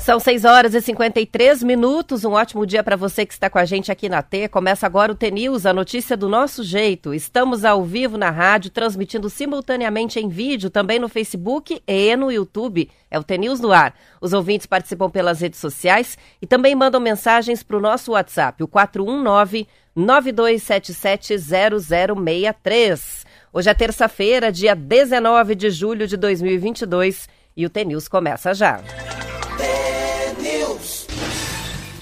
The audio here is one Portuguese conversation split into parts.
São 6 horas e 53 minutos. Um ótimo dia para você que está com a gente aqui na T. Começa agora o T-News, a notícia do nosso jeito. Estamos ao vivo na rádio, transmitindo simultaneamente em vídeo, também no Facebook e no YouTube. É o T-News no ar. Os ouvintes participam pelas redes sociais e também mandam mensagens para o nosso WhatsApp, o 419 9277 0063. Hoje é terça-feira, dia 19 de julho de 2022 e o T-News começa já.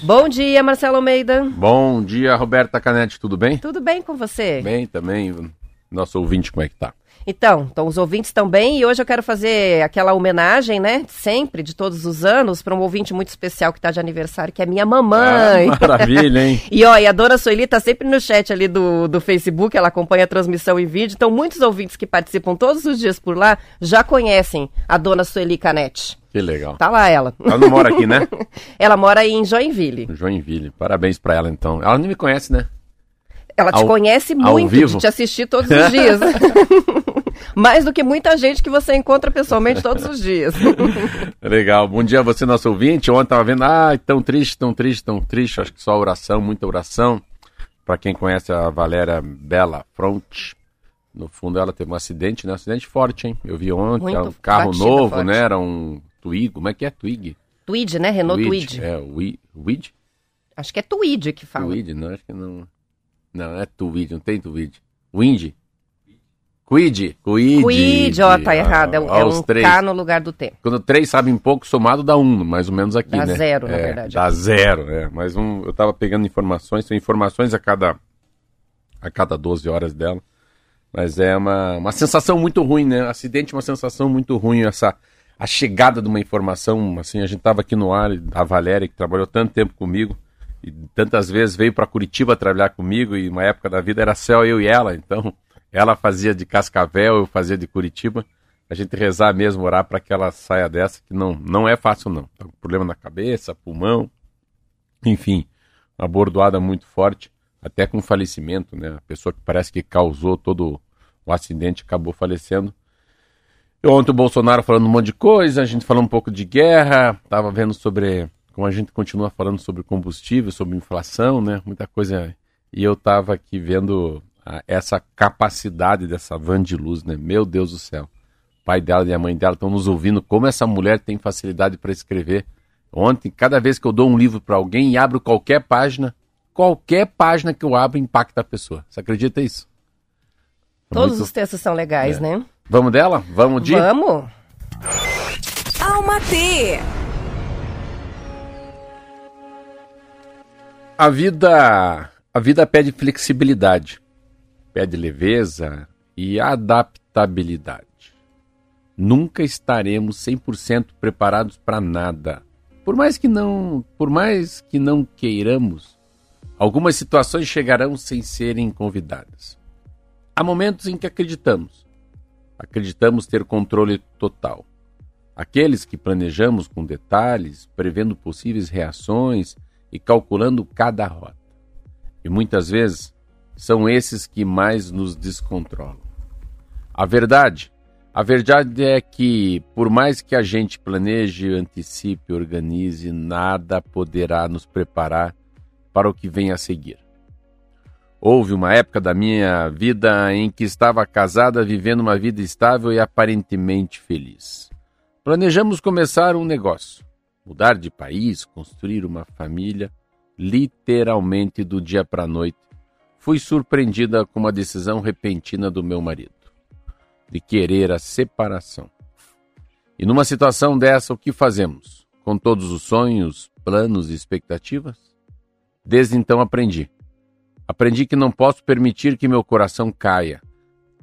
Bom dia, Marcelo Almeida. Bom dia, Roberta Canete, tudo bem? Tudo bem com você? Bem também. Nosso ouvinte, como é que tá? Então, então os ouvintes bem e hoje eu quero fazer aquela homenagem, né, sempre, de todos os anos, para um ouvinte muito especial que está de aniversário, que é minha mamãe. Ah, maravilha, hein? e ó, e a dona Sueli tá sempre no chat ali do, do Facebook, ela acompanha a transmissão em vídeo, então muitos ouvintes que participam todos os dias por lá já conhecem a dona Sueli Canete. Que legal. Tá lá ela. Ela não mora aqui, né? ela mora em Joinville. Joinville. Parabéns pra ela, então. Ela não me conhece, né? Ela te ao, conhece muito, vivo? de te assistir todos os dias. Mais do que muita gente que você encontra pessoalmente todos os dias. Legal. Bom dia a você, nosso ouvinte. Ontem tava vendo, ah, tão triste, tão triste, tão triste. Acho que só oração, muita oração. Para quem conhece a Valéria Bela Front, no fundo ela teve um acidente, né? Um acidente forte, hein? Eu vi ontem, muito um carro novo, forte. né? Era um Twig, como é que é Twig? Tweed, né? Renault Tweed. É, Tweed? Acho que é Tweed que fala. Tweed, não, acho que não. Não, é Tweed, não tem Tweed. Wind? Quid. Quid. Quid, ó, tá errado. É, é um três. K no lugar do T. Quando três sabem pouco, somado dá um, mais ou menos aqui, dá né? Dá zero, é, na verdade. Dá zero, é. Mas um, eu tava pegando informações, são informações a cada, a cada 12 horas dela. Mas é uma, uma sensação muito ruim, né? Acidente é uma sensação muito ruim, essa a chegada de uma informação, assim, a gente estava aqui no ar, a Valéria, que trabalhou tanto tempo comigo, e tantas vezes veio para Curitiba trabalhar comigo, e uma época da vida era céu, eu e ela, então ela fazia de Cascavel, eu fazia de Curitiba, a gente rezar mesmo, orar para que ela saia dessa, que não, não é fácil não, tá com problema na cabeça, pulmão, enfim, uma bordoada muito forte, até com falecimento, né, a pessoa que parece que causou todo o acidente acabou falecendo, Ontem o Bolsonaro falando um monte de coisa, a gente falou um pouco de guerra, estava vendo sobre como a gente continua falando sobre combustível, sobre inflação, né? Muita coisa. E eu estava aqui vendo a, essa capacidade dessa van de luz, né? Meu Deus do céu. O pai dela e a mãe dela estão nos ouvindo, como essa mulher tem facilidade para escrever. Ontem, cada vez que eu dou um livro para alguém e abro qualquer página, qualquer página que eu abro impacta a pessoa. Você acredita nisso? Todos Muito... os textos são legais, é. né? Vamos dela? Vamos de. Vamos! Alma T! A vida, a vida pede flexibilidade, pede leveza e adaptabilidade. Nunca estaremos 100% preparados para nada. Por mais que não, por mais que não queiramos, algumas situações chegarão sem serem convidadas. Há momentos em que acreditamos acreditamos ter controle total. Aqueles que planejamos com detalhes, prevendo possíveis reações e calculando cada rota. E muitas vezes são esses que mais nos descontrolam. A verdade, a verdade é que, por mais que a gente planeje, antecipe, organize, nada poderá nos preparar para o que vem a seguir. Houve uma época da minha vida em que estava casada, vivendo uma vida estável e aparentemente feliz. Planejamos começar um negócio, mudar de país, construir uma família, literalmente do dia para a noite. Fui surpreendida com uma decisão repentina do meu marido, de querer a separação. E numa situação dessa, o que fazemos? Com todos os sonhos, planos e expectativas? Desde então aprendi Aprendi que não posso permitir que meu coração caia.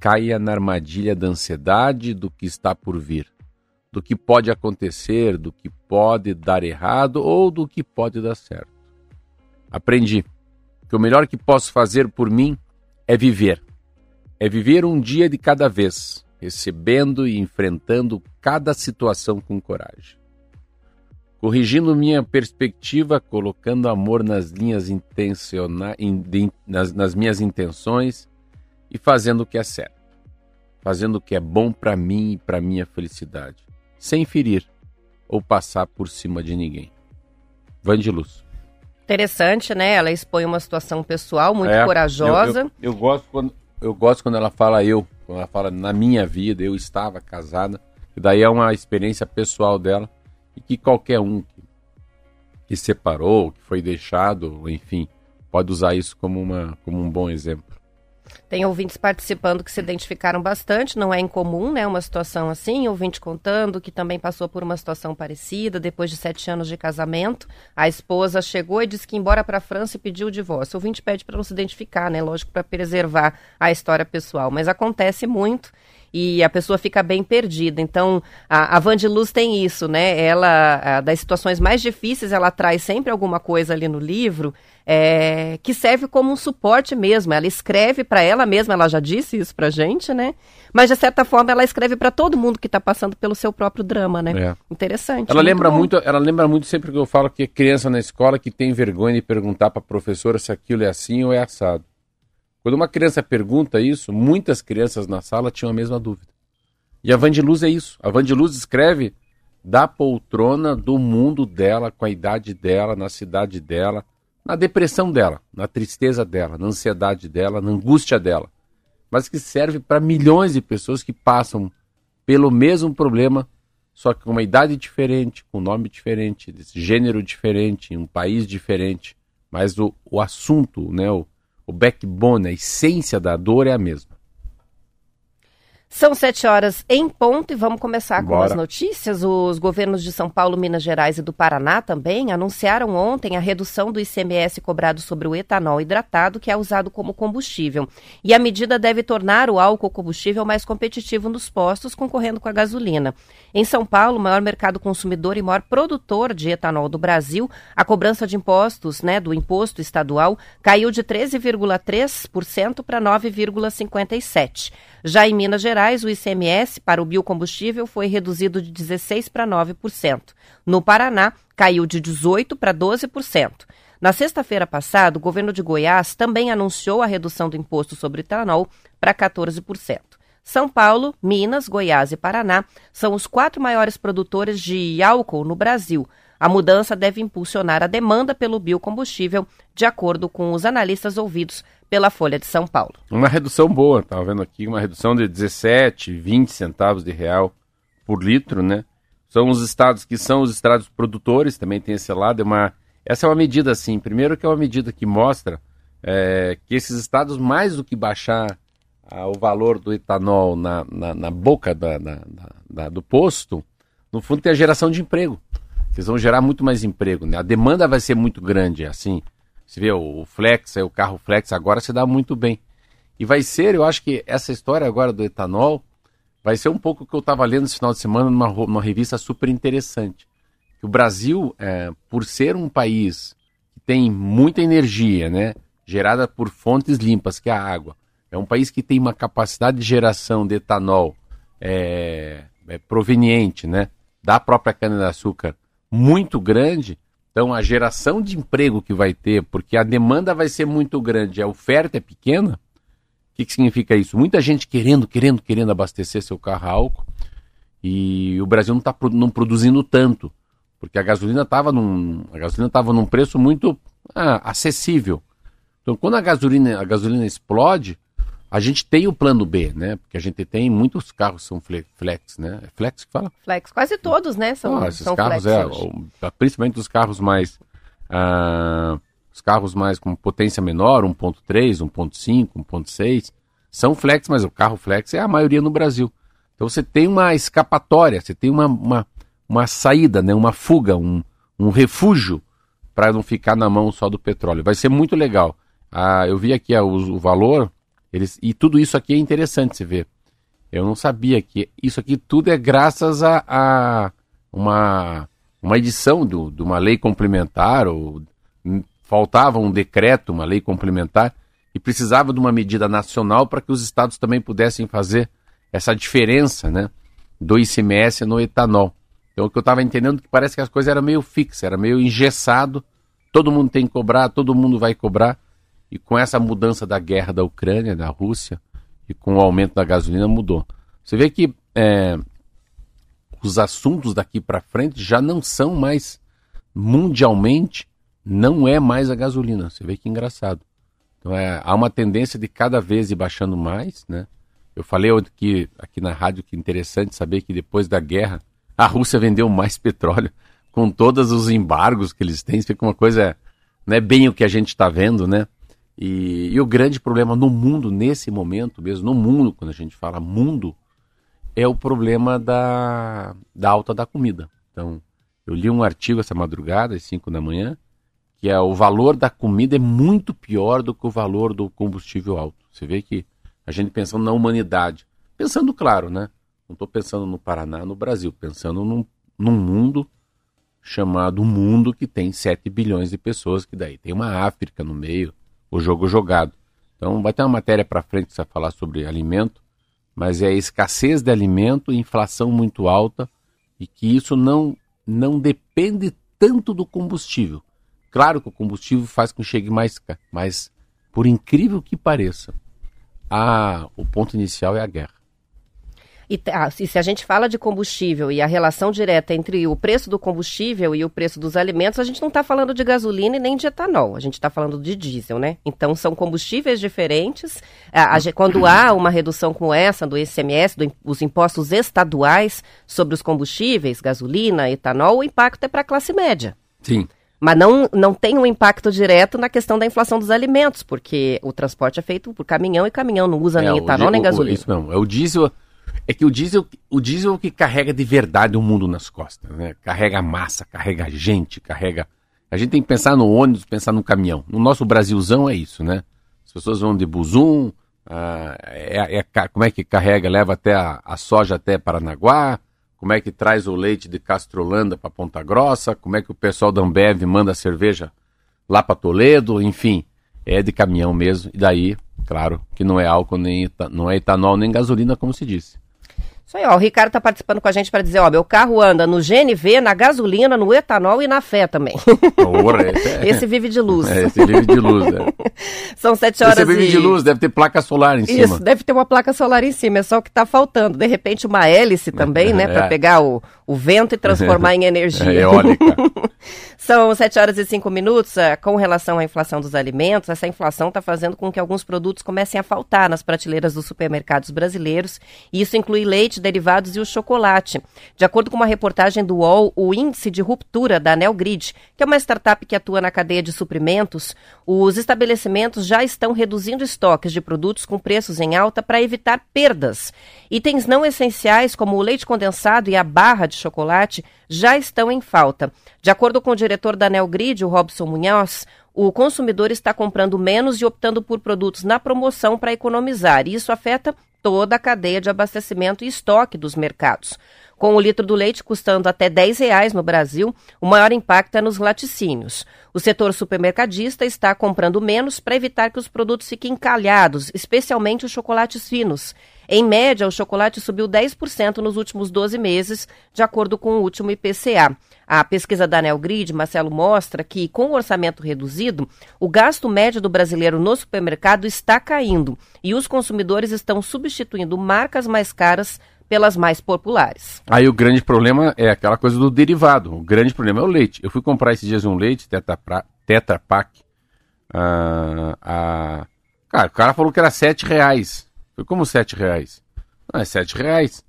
Caia na armadilha da ansiedade do que está por vir, do que pode acontecer, do que pode dar errado ou do que pode dar certo. Aprendi que o melhor que posso fazer por mim é viver. É viver um dia de cada vez, recebendo e enfrentando cada situação com coragem corrigindo minha perspectiva, colocando amor nas linhas intencionais, nas, nas minhas intenções e fazendo o que é certo. fazendo o que é bom para mim e para minha felicidade, sem ferir ou passar por cima de ninguém. Vandiluz. Interessante, né? Ela expõe uma situação pessoal muito é, corajosa. Eu, eu, eu, gosto quando, eu gosto quando ela fala eu, quando ela fala na minha vida, eu estava casada. E daí é uma experiência pessoal dela e que qualquer um que, que separou, que foi deixado, enfim, pode usar isso como, uma, como um bom exemplo. Tem ouvintes participando que se identificaram bastante, não é incomum, né? Uma situação assim, ouvinte contando que também passou por uma situação parecida, depois de sete anos de casamento. A esposa chegou e disse que ia embora para a França e pediu o divórcio. O ouvinte pede para não se identificar, né? Lógico, para preservar a história pessoal, mas acontece muito e a pessoa fica bem perdida. Então, a, a Vandiluz tem isso, né? Ela, a, das situações mais difíceis, ela traz sempre alguma coisa ali no livro é, que serve como um suporte mesmo. Ela escreve para ela mesma, ela já disse isso pra gente, né? Mas, de certa forma, ela escreve para todo mundo que está passando pelo seu próprio drama, né? É. Interessante. Ela lembra, muito, ela lembra muito sempre que eu falo que é criança na escola que tem vergonha de perguntar para a professora se aquilo é assim ou é assado. Quando uma criança pergunta isso, muitas crianças na sala tinham a mesma dúvida. E a Vandiluz é isso. A Vandiluz escreve da poltrona do mundo dela, com a idade dela, na cidade dela, na depressão dela, na tristeza dela, na ansiedade dela, na angústia dela. Mas que serve para milhões de pessoas que passam pelo mesmo problema, só que com uma idade diferente, com um nome diferente, desse gênero diferente, em um país diferente. Mas o, o assunto, né, o, o backbone, a essência da dor é a mesma. São sete horas em ponto e vamos começar com Bora. as notícias. Os governos de São Paulo, Minas Gerais e do Paraná também anunciaram ontem a redução do ICMS cobrado sobre o etanol hidratado, que é usado como combustível. E a medida deve tornar o álcool combustível mais competitivo nos postos, concorrendo com a gasolina. Em São Paulo, maior mercado consumidor e maior produtor de etanol do Brasil, a cobrança de impostos, né, do imposto estadual, caiu de 13,3% para 9,57%. Já em Minas Gerais, o ICMS para o biocombustível foi reduzido de 16% para 9%. No Paraná, caiu de 18% para 12%. Na sexta-feira passada, o governo de Goiás também anunciou a redução do imposto sobre etanol para 14%. São Paulo, Minas, Goiás e Paraná são os quatro maiores produtores de álcool no Brasil. A mudança deve impulsionar a demanda pelo biocombustível, de acordo com os analistas ouvidos pela Folha de São Paulo. Uma redução boa, estava vendo aqui, uma redução de 17, 20 centavos de real por litro, né? São os estados que são os estados produtores, também tem esse lado. É uma, essa é uma medida, assim, primeiro que é uma medida que mostra é, que esses estados, mais do que baixar ah, o valor do etanol na, na, na boca da, da, da, do posto, no fundo tem a geração de emprego. Eles vão gerar muito mais emprego, né? A demanda vai ser muito grande, assim. Você vê o Flex, o carro Flex agora se dá muito bem. E vai ser, eu acho que essa história agora do etanol vai ser um pouco o que eu estava lendo esse final de semana numa, numa revista super interessante. Que o Brasil, é, por ser um país que tem muita energia, né, gerada por fontes limpas, que é a água, é um país que tem uma capacidade de geração de etanol é, é proveniente, né, da própria cana-de-açúcar muito grande então, a geração de emprego que vai ter, porque a demanda vai ser muito grande, a oferta é pequena, o que, que significa isso? Muita gente querendo, querendo, querendo abastecer seu carro a álcool e o Brasil não está não produzindo tanto, porque a gasolina estava num, a gasolina tava num preço muito ah, acessível. Então, quando a gasolina, a gasolina explode, a gente tem o plano B, né? Porque a gente tem muitos carros são flex, né? É flex que fala? Flex, quase todos, né? São, ah, esses são carros é, principalmente os carros mais uh, os carros mais com potência menor, 1.3, 1.5, 1.6, são flex, mas o carro flex é a maioria no Brasil. Então você tem uma escapatória, você tem uma, uma, uma saída, né? Uma fuga, um, um refúgio para não ficar na mão só do petróleo. Vai ser muito legal. Ah, eu vi aqui ah, o, o valor eles, e tudo isso aqui é interessante se ver. Eu não sabia que isso aqui tudo é graças a, a uma, uma edição do, de uma lei complementar, ou faltava um decreto, uma lei complementar, e precisava de uma medida nacional para que os estados também pudessem fazer essa diferença né, do ICMS no etanol. Então o que eu estava entendendo é que parece que as coisas eram meio fixas, era meio engessado, todo mundo tem que cobrar, todo mundo vai cobrar. E com essa mudança da guerra da Ucrânia, da Rússia, e com o aumento da gasolina, mudou. Você vê que é, os assuntos daqui para frente já não são mais mundialmente, não é mais a gasolina. Você vê que engraçado. Então é, há uma tendência de cada vez ir baixando mais, né? Eu falei aqui, aqui na rádio que é interessante saber que depois da guerra a Rússia vendeu mais petróleo com todos os embargos que eles têm. Fica uma coisa, não é bem o que a gente está vendo, né? E, e, o grande problema no mundo, nesse momento mesmo, no mundo, quando a gente fala mundo, é o problema da, da alta da comida. Então, eu li um artigo essa madrugada, às 5 da manhã, que é o valor da comida é muito pior do que o valor do combustível alto. Você vê que a gente pensando na humanidade, pensando claro, né? Não estou pensando no Paraná, no Brasil, pensando num, num mundo chamado mundo que tem 7 bilhões de pessoas, que daí tem uma África no meio, o jogo jogado. Então vai ter uma matéria para frente que vai falar sobre alimento, mas é a escassez de alimento, inflação muito alta e que isso não, não depende tanto do combustível. Claro que o combustível faz com que chegue mais mas por incrível que pareça, a, o ponto inicial é a guerra. E, ah, e, se a gente fala de combustível e a relação direta entre o preço do combustível e o preço dos alimentos, a gente não está falando de gasolina e nem de etanol, a gente está falando de diesel, né? Então são combustíveis diferentes. Ah, a, quando há uma redução como essa do ICMS, do, os impostos estaduais sobre os combustíveis, gasolina, etanol, o impacto é para a classe média. Sim. Mas não, não tem um impacto direto na questão da inflação dos alimentos, porque o transporte é feito por caminhão e caminhão não usa é, nem etanol nem gasolina. Isso mesmo. É o diesel é que o diesel, o diesel é que carrega de verdade o mundo nas costas, né? Carrega massa, carrega gente, carrega. A gente tem que pensar no ônibus, pensar no caminhão. No nosso Brasilzão é isso, né? As pessoas vão de Buzum, ah, é, é, como é que carrega, leva até a, a, soja até Paranaguá, como é que traz o leite de Castrolanda para Ponta Grossa, como é que o pessoal da Ambev manda a cerveja lá para Toledo, enfim, é de caminhão mesmo. E daí, claro, que não é álcool, nem não é etanol, nem gasolina, como se disse. Isso aí, ó, o Ricardo tá participando com a gente para dizer, ó, meu carro anda no GNV, na gasolina, no etanol e na fé também. Porra, esse, é... esse vive de luz. É, esse vive de luz, né? São sete horas esse vive e... de luz, deve ter placa solar em Isso, cima. Isso, deve ter uma placa solar em cima, é só o que tá faltando. De repente uma hélice também, né, para é. pegar o, o vento e transformar em energia. É eólica. São 7 horas e 5 minutos. Eh, com relação à inflação dos alimentos, essa inflação está fazendo com que alguns produtos comecem a faltar nas prateleiras dos supermercados brasileiros. E isso inclui leite, derivados e o chocolate. De acordo com uma reportagem do UOL, o índice de ruptura da Nelgrid, que é uma startup que atua na cadeia de suprimentos, os estabelecimentos já estão reduzindo estoques de produtos com preços em alta para evitar perdas. Itens não essenciais, como o leite condensado e a barra de chocolate, já estão em falta. De acordo com o diretor da Nelgrid, o Robson Munhoz, o consumidor está comprando menos e optando por produtos na promoção para economizar. Isso afeta toda a cadeia de abastecimento e estoque dos mercados. Com o litro do leite custando até R$ reais no Brasil, o maior impacto é nos laticínios. O setor supermercadista está comprando menos para evitar que os produtos fiquem encalhados, especialmente os chocolates finos. Em média, o chocolate subiu 10% nos últimos 12 meses, de acordo com o último IPCA. A pesquisa da Nelgrid, Marcelo, mostra que, com o orçamento reduzido, o gasto médio do brasileiro no supermercado está caindo e os consumidores estão substituindo marcas mais caras pelas mais populares. Aí o grande problema é aquela coisa do derivado. O grande problema é o leite. Eu fui comprar esses dias um leite Tetra, tetra Pak. Uh, uh, cara, o cara falou que era sete reais. Foi como sete reais? Não, é sete reais.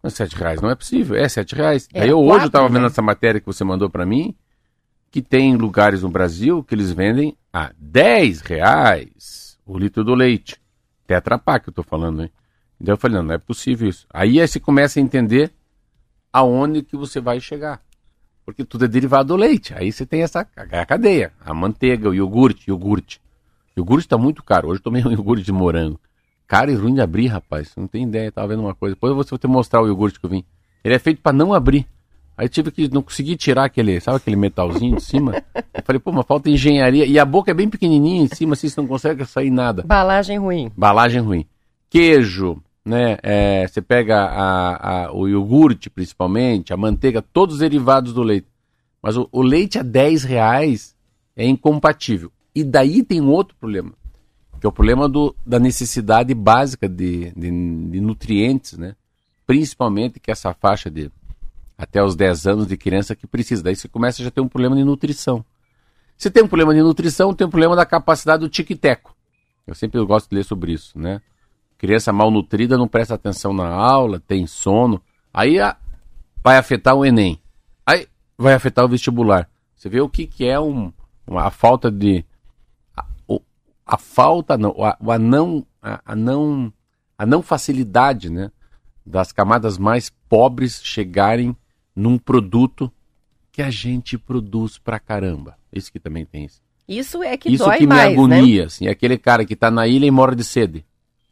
Não é sete reais, não é possível. É sete reais. É, Aí eu quatro, hoje eu estava vendo né? essa matéria que você mandou para mim, que tem lugares no Brasil que eles vendem a dez reais o litro do leite. Tetra Pak eu tô falando, hein? Então eu falei, não, não é possível isso. Aí, aí você começa a entender aonde que você vai chegar. Porque tudo é derivado do leite. Aí você tem essa a cadeia. A manteiga, o iogurte, iogurte. O iogurte está muito caro. Hoje eu tomei um iogurte de morango. Caro e ruim de abrir, rapaz. Não tem ideia. Tava vendo uma coisa. Depois eu vou te mostrar o iogurte que eu vim. Ele é feito para não abrir. Aí tive que não consegui tirar aquele, sabe aquele metalzinho de cima? Eu falei, pô, mas falta engenharia. E a boca é bem pequenininha em cima, assim, você não consegue sair nada. Balagem ruim. Balagem ruim. Queijo, né? É, você pega a, a, o iogurte, principalmente, a manteiga, todos os derivados do leite. Mas o, o, leite a 10 reais é incompatível. E daí tem um outro problema, que é o problema do, da necessidade básica de, de, de nutrientes, né? principalmente que essa faixa de até os 10 anos de criança que precisa. Daí você começa a já ter um problema de nutrição. Se tem um problema de nutrição, tem um problema da capacidade do tic-teco. Eu sempre gosto de ler sobre isso, né? Criança malnutrida não presta atenção na aula, tem sono. Aí a, vai afetar o Enem. Aí vai afetar o vestibular. Você vê o que, que é um, a falta de. A, falta, não, a, a, não, a, a, não, a não facilidade né, das camadas mais pobres chegarem num produto que a gente produz pra caramba. Isso que também tem isso. Isso é que isso dói que mais, me agonia, né? assim, é aquele cara que tá na ilha e morre de sede.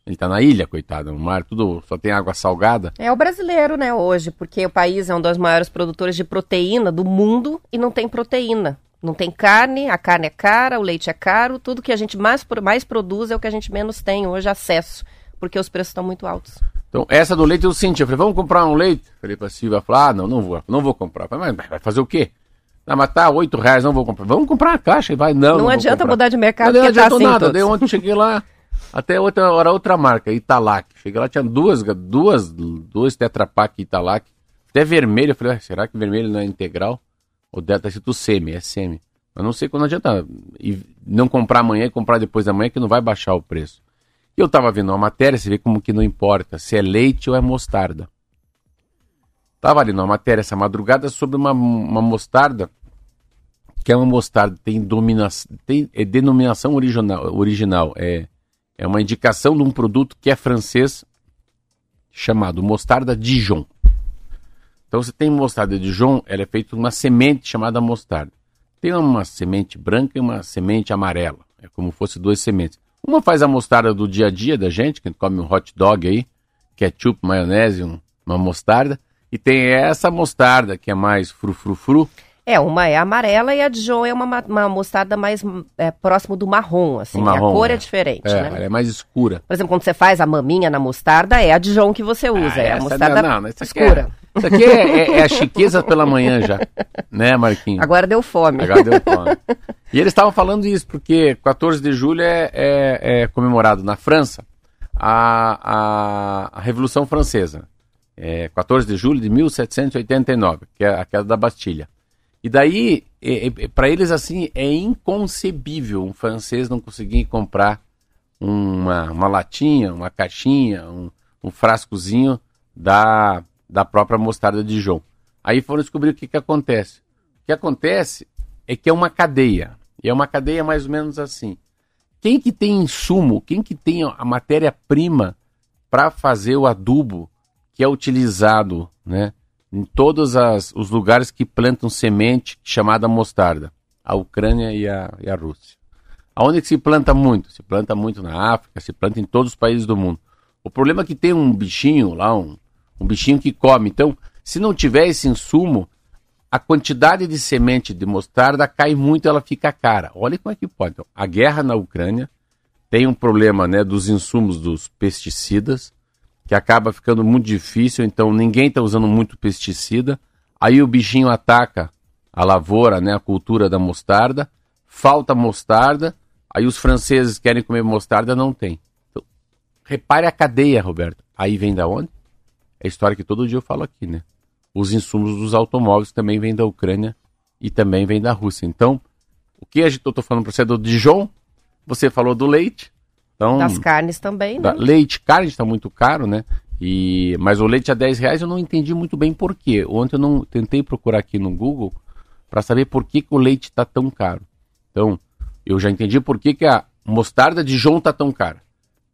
Ele tá na ilha, coitado, no mar, tudo só tem água salgada. É o brasileiro, né, hoje, porque o país é um dos maiores produtores de proteína do mundo e não tem proteína. Não tem carne, a carne é cara, o leite é caro, tudo que a gente mais, mais produz é o que a gente menos tem hoje acesso, porque os preços estão muito altos. Então, essa do leite eu senti. Eu falei, vamos comprar um leite? Falei pra Silvia, falou, ah, não, não vou, não vou comprar. Falei, mas vai fazer o quê? Não, mas tá, oito reais, não vou comprar. Vamos comprar uma caixa e vai, não. Não, não adianta mudar de mercado, não, não porque tá assim nada. todos. Daí ontem cheguei lá, até outra, era outra marca, Italac. Cheguei lá, tinha duas, duas, dois Tetra Pak Italac. Até vermelho, eu falei, ah, será que vermelho não é integral? Ou deve estar escrito semi, é semi. Mas não sei quando adianta e não comprar amanhã e comprar depois da manhã que não vai baixar o preço. E eu tava vendo uma matéria, você vê como que não importa se é leite ou é mostarda. Tava ali numa matéria essa madrugada sobre uma, uma mostarda, que é uma mostarda, tem, domina, tem é denominação original, original é, é uma indicação de um produto que é francês, chamado mostarda Dijon. Então você tem mostarda Dijon, ela é feita de uma semente chamada mostarda. Tem uma semente branca e uma semente amarela, é como se fosse duas sementes. Uma faz a mostarda do dia a dia da gente, que a gente come um hot dog aí, ketchup, maionese, um, uma mostarda. E tem essa mostarda que é mais frufrufru. É, uma é amarela e a Dijon é uma, uma mostarda mais é, próximo do marrom, assim. marrom, a cor é, é diferente, é, né? Ela é mais escura. Por exemplo, quando você faz a maminha na mostarda, é a Dijon que você usa, ah, é a mostarda não, não, escura. É, isso aqui é, é, a chiqueza pela manhã já, né, Marquinhos? Agora deu fome. Agora deu fome. e eles estavam falando isso, porque 14 de julho é, é comemorado na França a, a, a Revolução Francesa. É 14 de julho de 1789, que é a queda da Bastilha. E daí, é, é, para eles assim, é inconcebível um francês não conseguir comprar uma, uma latinha, uma caixinha, um, um frascozinho da, da própria mostarda de Dijon. Aí foram descobrir o que, que acontece. O que acontece é que é uma cadeia. E é uma cadeia mais ou menos assim. Quem que tem insumo, quem que tem a matéria-prima para fazer o adubo que é utilizado né, em todos as, os lugares que plantam semente chamada mostarda, a Ucrânia e a, e a Rússia. Aonde que se planta muito? Se planta muito na África, se planta em todos os países do mundo. O problema é que tem um bichinho lá, um, um bichinho que come. Então, se não tiver esse insumo, a quantidade de semente de mostarda cai muito, ela fica cara. Olha como é que pode. Então, a guerra na Ucrânia tem um problema né, dos insumos dos pesticidas que acaba ficando muito difícil, então ninguém está usando muito pesticida. Aí o bichinho ataca a lavoura, né, a cultura da mostarda, falta mostarda, aí os franceses querem comer mostarda, não tem. Então, repare a cadeia, Roberto. Aí vem da onde? É a história que todo dia eu falo aqui, né? Os insumos dos automóveis também vêm da Ucrânia e também vêm da Rússia. Então, o que a gente, eu estou falando para você é do Dijon, você falou do leite, então, das carnes também, né? Leite, carne está muito caro, né? E, mas o leite a 10 reais eu não entendi muito bem por quê. Ontem eu não tentei procurar aqui no Google para saber por que, que o leite está tão caro. Então, eu já entendi por que, que a mostarda de João está tão cara.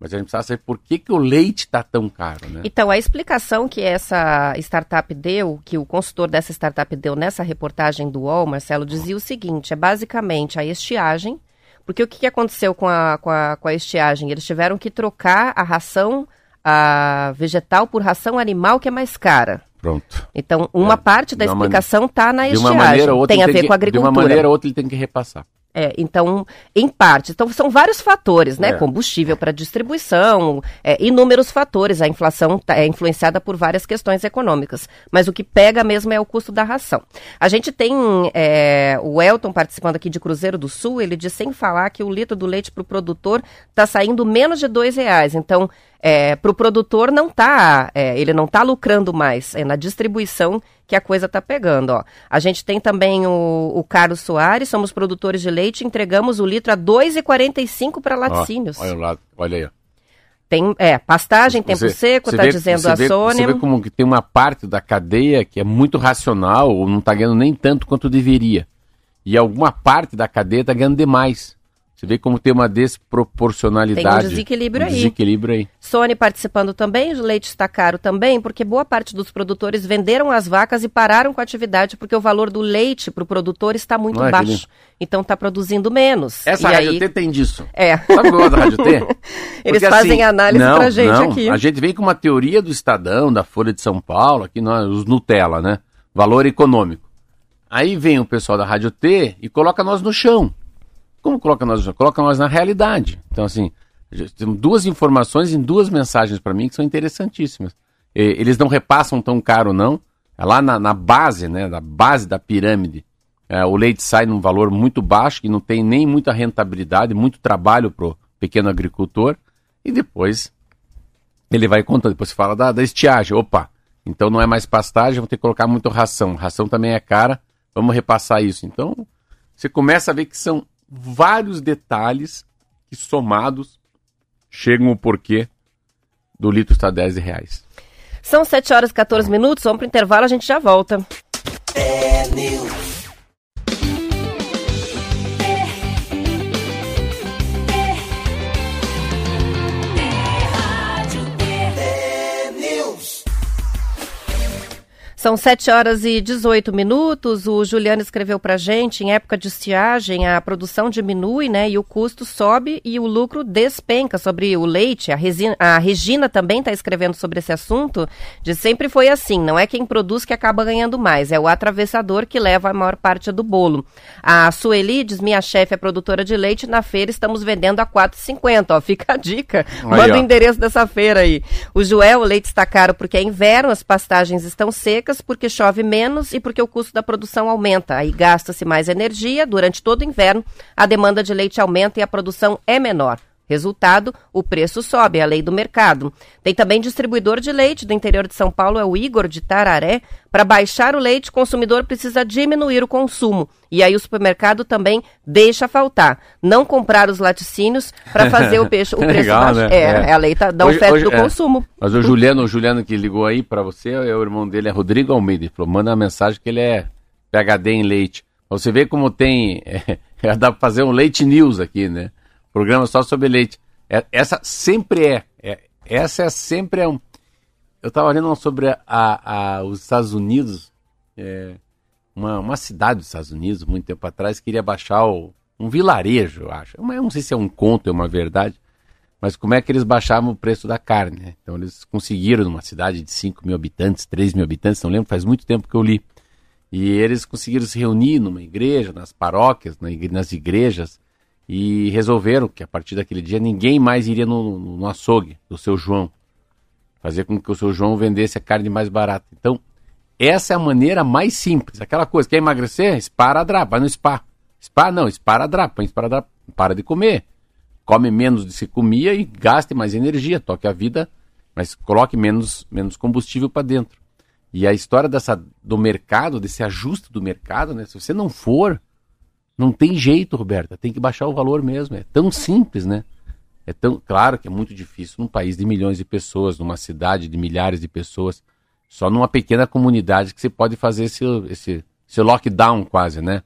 Mas a gente precisa saber por que, que o leite está tão caro, né? Então, a explicação que essa startup deu, que o consultor dessa startup deu nessa reportagem do UOL, Marcelo, dizia o seguinte, é basicamente a estiagem porque o que, que aconteceu com a, com, a, com a estiagem? Eles tiveram que trocar a ração a vegetal por ração animal, que é mais cara. Pronto. Então, uma é, parte da explicação está na estiagem. Maneira tem a ver com a agricultura. De uma maneira ou outra, ele tem que repassar. É, então, em parte. Então, são vários fatores, né? É. Combustível para distribuição, é, inúmeros fatores. A inflação tá, é influenciada por várias questões econômicas. Mas o que pega mesmo é o custo da ração. A gente tem é, o Elton participando aqui de Cruzeiro do Sul, ele diz sem falar que o litro do leite para o produtor está saindo menos de dois reais. Então, É, para o produtor não tá, é, ele não está lucrando mais, é na distribuição que a coisa está pegando. Ó. A gente tem também o, o Carlos Soares, somos produtores de leite, entregamos o litro a R$ 2,45 para laticínios. Ó, olha, lá, olha aí. Tem, é, pastagem, tempo você, seco, está dizendo a vê, Sônia. Você vê como que tem uma parte da cadeia que é muito racional, ou não está ganhando nem tanto quanto deveria. E alguma parte da cadeia está ganhando demais. Você vê como tem uma desproporcionalidade. Tem um desequilíbrio um aí. Desequilíbrio aí. Sony participando também, o leite está caro também, porque boa parte dos produtores venderam as vacas e pararam com a atividade, porque o valor do leite para o produtor está muito é, baixo. Então está produzindo menos. Essa e Rádio aí... T tem disso. É. Sabe o gosto da Rádio T? Porque, Eles fazem assim, análise não, pra gente não, aqui. A gente vem com uma teoria do Estadão, da Folha de São Paulo, aqui nós, os Nutella, né? Valor econômico. Aí vem o pessoal da Rádio T e coloca nós no chão. Como coloca nós? Coloca nós na realidade. Então, assim, temos duas informações em duas mensagens para mim que são interessantíssimas. Eles não repassam tão caro, não. É lá na, na base, né, na base da pirâmide, é, o leite sai num valor muito baixo, que não tem nem muita rentabilidade, muito trabalho para o pequeno agricultor. E depois ele vai contando. Depois fala da, da estiagem. Opa, então não é mais pastagem, vou ter que colocar muito ração. Ração também é cara, vamos repassar isso. Então você começa a ver que são vários detalhes que somados chegam o porquê do litro estar 10 reais. São 7 horas e 14 minutos, vamos para o intervalo, a gente já volta. É São 7 horas e 18 minutos. O Juliano escreveu para gente: em época de estiagem, a produção diminui, né? E o custo sobe e o lucro despenca sobre o leite. A, Resina, a Regina também está escrevendo sobre esse assunto. De sempre foi assim: não é quem produz que acaba ganhando mais, é o atravessador que leva a maior parte do bolo. A Sueli diz: minha chefe é produtora de leite, na feira estamos vendendo a 4,50. Ó, fica a dica. Manda o endereço dessa feira aí. O Joel, o leite está caro porque é inverno, as pastagens estão secas porque chove menos e porque o custo da produção aumenta. Aí gasta-se mais energia durante todo o inverno, a demanda de leite aumenta e a produção é menor. Resultado, o preço sobe, é a lei do mercado. Tem também distribuidor de leite do interior de São Paulo, é o Igor de Tararé. Para baixar o leite, o consumidor precisa diminuir o consumo. E aí o supermercado também deixa faltar. Não comprar os laticínios para fazer o, peixe, o preço Legal, baixo. Né? É, é, a lei tá, da hoje, oferta hoje, do é. consumo. Mas o Juliano, o Juliano que ligou aí para você, é o irmão dele é Rodrigo Almeida. Ele falou, manda uma mensagem que ele é PHD em leite. Você vê como tem. É, dá para fazer um leite news aqui, né? Programa só sobre leite. É, essa sempre é, é, Essa é sempre é um. Eu estava lendo sobre a, a, os Estados Unidos, é, uma, uma cidade dos Estados Unidos, muito tempo atrás, queria baixar o, um vilarejo, eu acho. Eu não sei se é um conto, é uma verdade, mas como é que eles baixavam o preço da carne? Né? Então eles conseguiram numa cidade de 5 mil habitantes, 3 mil habitantes, não lembro, faz muito tempo que eu li. E eles conseguiram se reunir numa igreja, nas paróquias, nas igrejas, e resolveram que a partir daquele dia ninguém mais iria no, no, açougue do seu João. Fazer com que o seu João vendesse a carne mais barata. Então, essa é a maneira mais simples. Aquela coisa, quer emagrecer? Esparadrap, vai no spa. Spa não, esparadrap, esparadrap, para de comer. Come menos que se comia e gaste mais energia, toque a vida, mas coloque menos, menos combustível para dentro. E a história dessa, do mercado, desse ajuste do mercado, né? Se você não for, não tem jeito, Roberta, tem que baixar o valor mesmo. É tão simples, né? É tão claro que é muito difícil num país de milhões de pessoas, numa cidade de milhares de pessoas, só numa pequena comunidade que você pode fazer esse, esse, esse lockdown quase, né?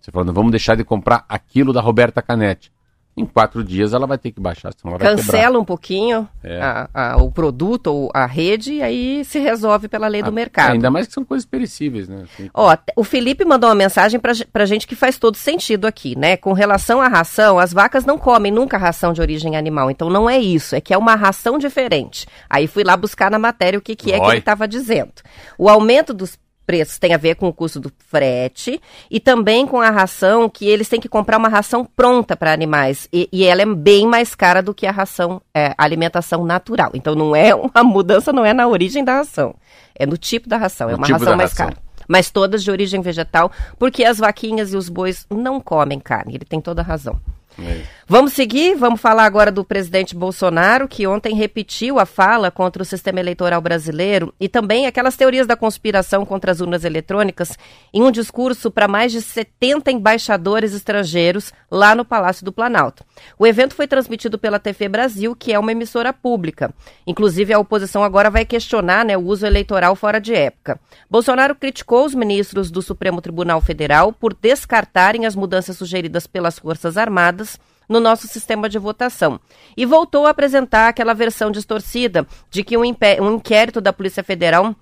Você falando, vamos deixar de comprar aquilo da Roberta Canetti em quatro dias ela vai ter que baixar, senão ela Cancela um pouquinho é. a, a, o produto ou a rede e aí se resolve pela lei do mercado. Ainda mais que são coisas perecíveis, né? Assim, Ó, o Felipe mandou uma mensagem pra, pra gente que faz todo sentido aqui, né? Com relação à ração, as vacas não comem nunca ração de origem animal, então não é isso, é que é uma ração diferente. Aí fui lá buscar na matéria o que, que é que ele estava dizendo. O aumento dos preços tem a ver com o custo do frete e também com a ração que eles têm que comprar uma ração pronta para animais e, e, ela é bem mais cara do que a ração é, alimentação natural. Então não é uma mudança, não é na origem da ração, é no tipo da ração, é uma tipo ração mais ração. cara. Mas todas de origem vegetal, porque as vaquinhas e os bois não comem carne. Ele tem toda a razão. É. Vamos seguir? Vamos falar agora do presidente Bolsonaro, que ontem repetiu a fala contra o sistema eleitoral brasileiro e também aquelas teorias da conspiração contra as urnas eletrônicas em um discurso para mais de 70 embaixadores estrangeiros lá no Palácio do Planalto. O evento foi transmitido pela TV Brasil, que é uma emissora pública. Inclusive, a oposição agora vai questionar né, o uso eleitoral fora de época. Bolsonaro criticou os ministros do Supremo Tribunal Federal por descartarem as mudanças sugeridas pelas Forças Armadas no nosso sistema de votação. E voltou a apresentar aquela versão distorcida de que um, um inquérito da Polícia Federal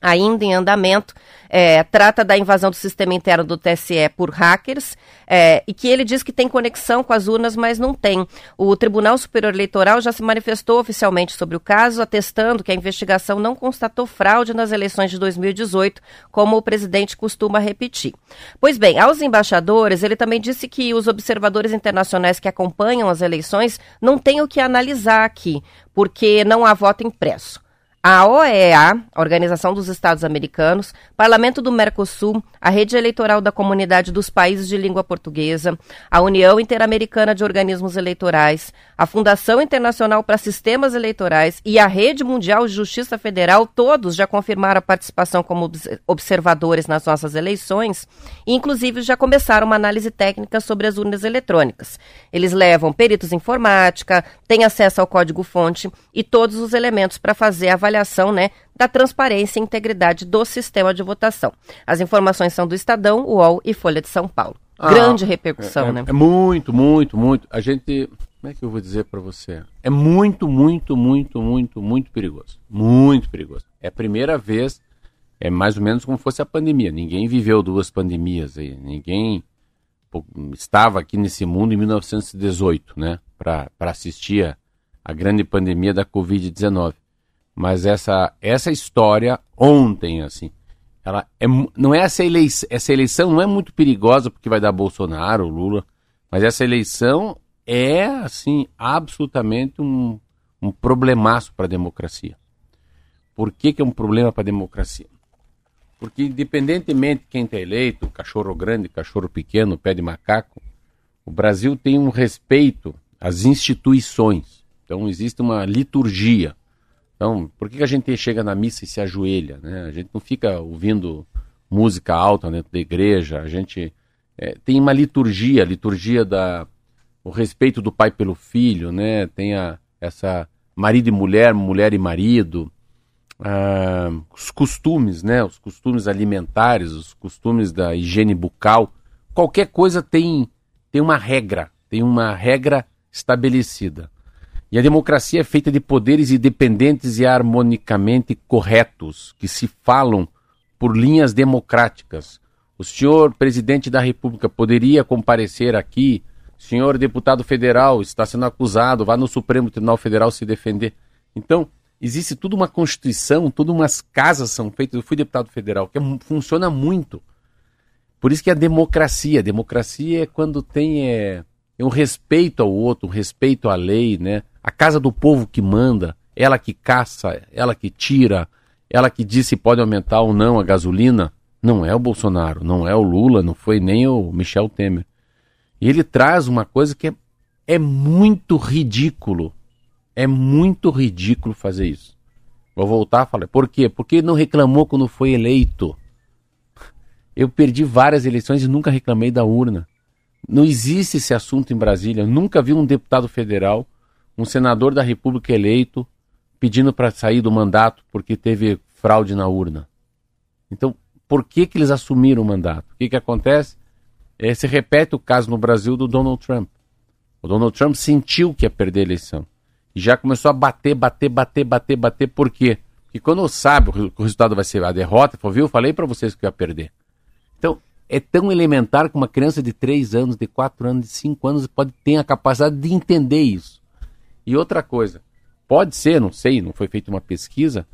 ainda em andamento, é, trata da invasão do sistema interno do TSE por hackers é, e que ele diz que tem conexão com as urnas, mas não tem. O Tribunal Superior Eleitoral já se manifestou oficialmente sobre o caso, atestando que a investigação não constatou fraude nas eleições de 2018, como o presidente costuma repetir. Pois bem, aos embaixadores, ele também disse que os observadores internacionais que acompanham as eleições não têm o que analisar aqui, porque não há voto impresso a OEA, Organização dos Estados Americanos, Parlamento do Mercosul, a Rede Eleitoral da Comunidade dos Países de Língua Portuguesa, a União Interamericana de Organismos Eleitorais, a Fundação Internacional para Sistemas Eleitorais e a Rede Mundial de Justiça Federal, todos já confirmaram a participação como observadores nas nossas eleições e, inclusive, já começaram uma análise técnica sobre as urnas eletrônicas. Eles levam peritos em informática, têm acesso ao código-fonte e todos os elementos para fazer a avaliação avaliação né, da transparência e integridade do sistema de votação. As informações são do Estadão, UOL e Folha de São Paulo. Ah, Grande repercussão, é, né? É muito, muito, muito. A gente. Como é que eu vou dizer para você? É muito, muito, muito, muito, muito perigoso. Muito perigoso. É a primeira vez, é mais ou menos como fosse a pandemia. Ninguém viveu duas pandemias aí. Ninguém estava aqui nesse mundo em 1918, né? Para assistir a, a grande pandemia da Covid-19. Mas essa, essa história ontem, assim, ela é, não é essa eleição, essa eleição não é muito perigosa porque vai dar Bolsonaro, Lula, mas essa eleição é, assim, absolutamente um, um problemaço para a democracia. Por que, que é um problema para a democracia? Porque independentemente de quem está eleito, cachorro grande, cachorro pequeno, pé de macaco, o Brasil tem um respeito às instituições. Então existe uma liturgia. Então, por que a gente chega na missa e se ajoelha? Né? A gente não fica ouvindo música alta dentro da igreja, a gente é, tem uma liturgia, a liturgia da o respeito do pai pelo filho, né? Tem a, essa marido e mulher, mulher e marido, ah, os costumes, né? Os costumes alimentares, os costumes da higiene bucal, qualquer coisa tem tem uma regra, tem uma regra estabelecida. E a democracia é feita de poderes independentes e harmonicamente corretos, que se falam por linhas democráticas. O senhor presidente da República poderia comparecer aqui, senhor deputado federal está sendo acusado, vá no Supremo Tribunal Federal se defender. Então, existe toda uma constituição, todas umas casas são feitas. Eu fui deputado federal, que é, funciona muito. Por isso que a democracia, a democracia é quando tem é, é um respeito ao outro, um respeito à lei, né? A casa do povo que manda, ela que caça, ela que tira, ela que diz se pode aumentar ou não a gasolina, não é o Bolsonaro, não é o Lula, não foi nem o Michel Temer. E ele traz uma coisa que é, é muito ridículo. É muito ridículo fazer isso. Vou voltar a falar. Por quê? Porque ele não reclamou quando foi eleito. Eu perdi várias eleições e nunca reclamei da urna. Não existe esse assunto em Brasília. nunca vi um deputado federal um senador da República eleito pedindo para sair do mandato porque teve fraude na urna. Então, por que, que eles assumiram o mandato? O que, que acontece? É, se repete o caso no Brasil do Donald Trump. O Donald Trump sentiu que ia perder a eleição. E já começou a bater, bater, bater, bater, bater. Por quê? Porque quando sabe que o resultado vai ser a derrota, falou, viu? Falei para vocês que ia perder. Então, é tão elementar que uma criança de 3 anos, de 4 anos, de 5 anos pode ter a capacidade de entender isso. E outra coisa, pode ser, não sei, não foi feita uma pesquisa,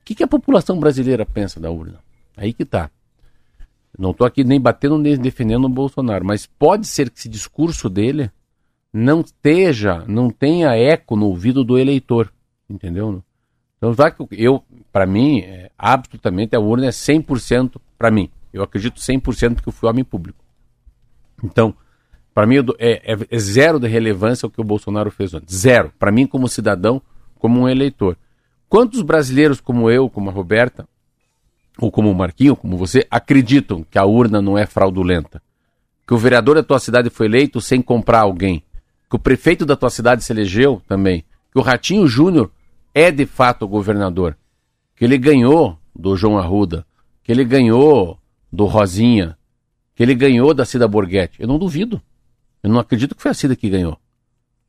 o que, que a população brasileira pensa da urna? Aí que tá. Não estou aqui nem batendo nem defendendo o Bolsonaro, mas pode ser que esse discurso dele não esteja, não tenha eco no ouvido do eleitor, entendeu? Então, já que eu, para mim, é, absolutamente a urna é 100% para mim. Eu acredito 100% que eu fui homem público. Então, Para mim é, é, é, zero de relevância o que o Bolsonaro fez ontem. Zero. Para mim, como cidadão, como um eleitor. Quantos brasileiros como eu, como a Roberta, ou como o Marquinho, como você, acreditam que a urna não é fraudulenta? Que o vereador da tua cidade foi eleito sem comprar alguém? Que o prefeito da tua cidade se elegeu também? Que o Ratinho Júnior é de fato o governador? Que ele ganhou do João Arruda? Que ele ganhou do Rosinha? Que ele ganhou da Cida Borghetti? Eu não duvido. Eu não acredito que foi a Cida que ganhou.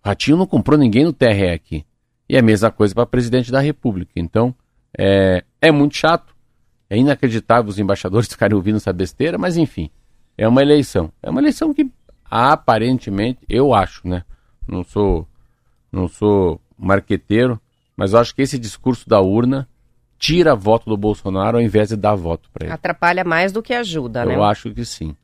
Ratinho não comprou ninguém no TRE aqui. E é a mesma coisa para presidente da República. Então, é, é muito chato. É inacreditável os embaixadores ficarem ouvindo essa besteira, mas enfim, é uma eleição. É uma eleição que aparentemente, eu acho, né? Não sou, não sou marqueteiro, mas acho que esse discurso da urna tira voto do Bolsonaro ao invés de dar voto para ele. Atrapalha mais do que ajuda, eu né? Eu acho que sim.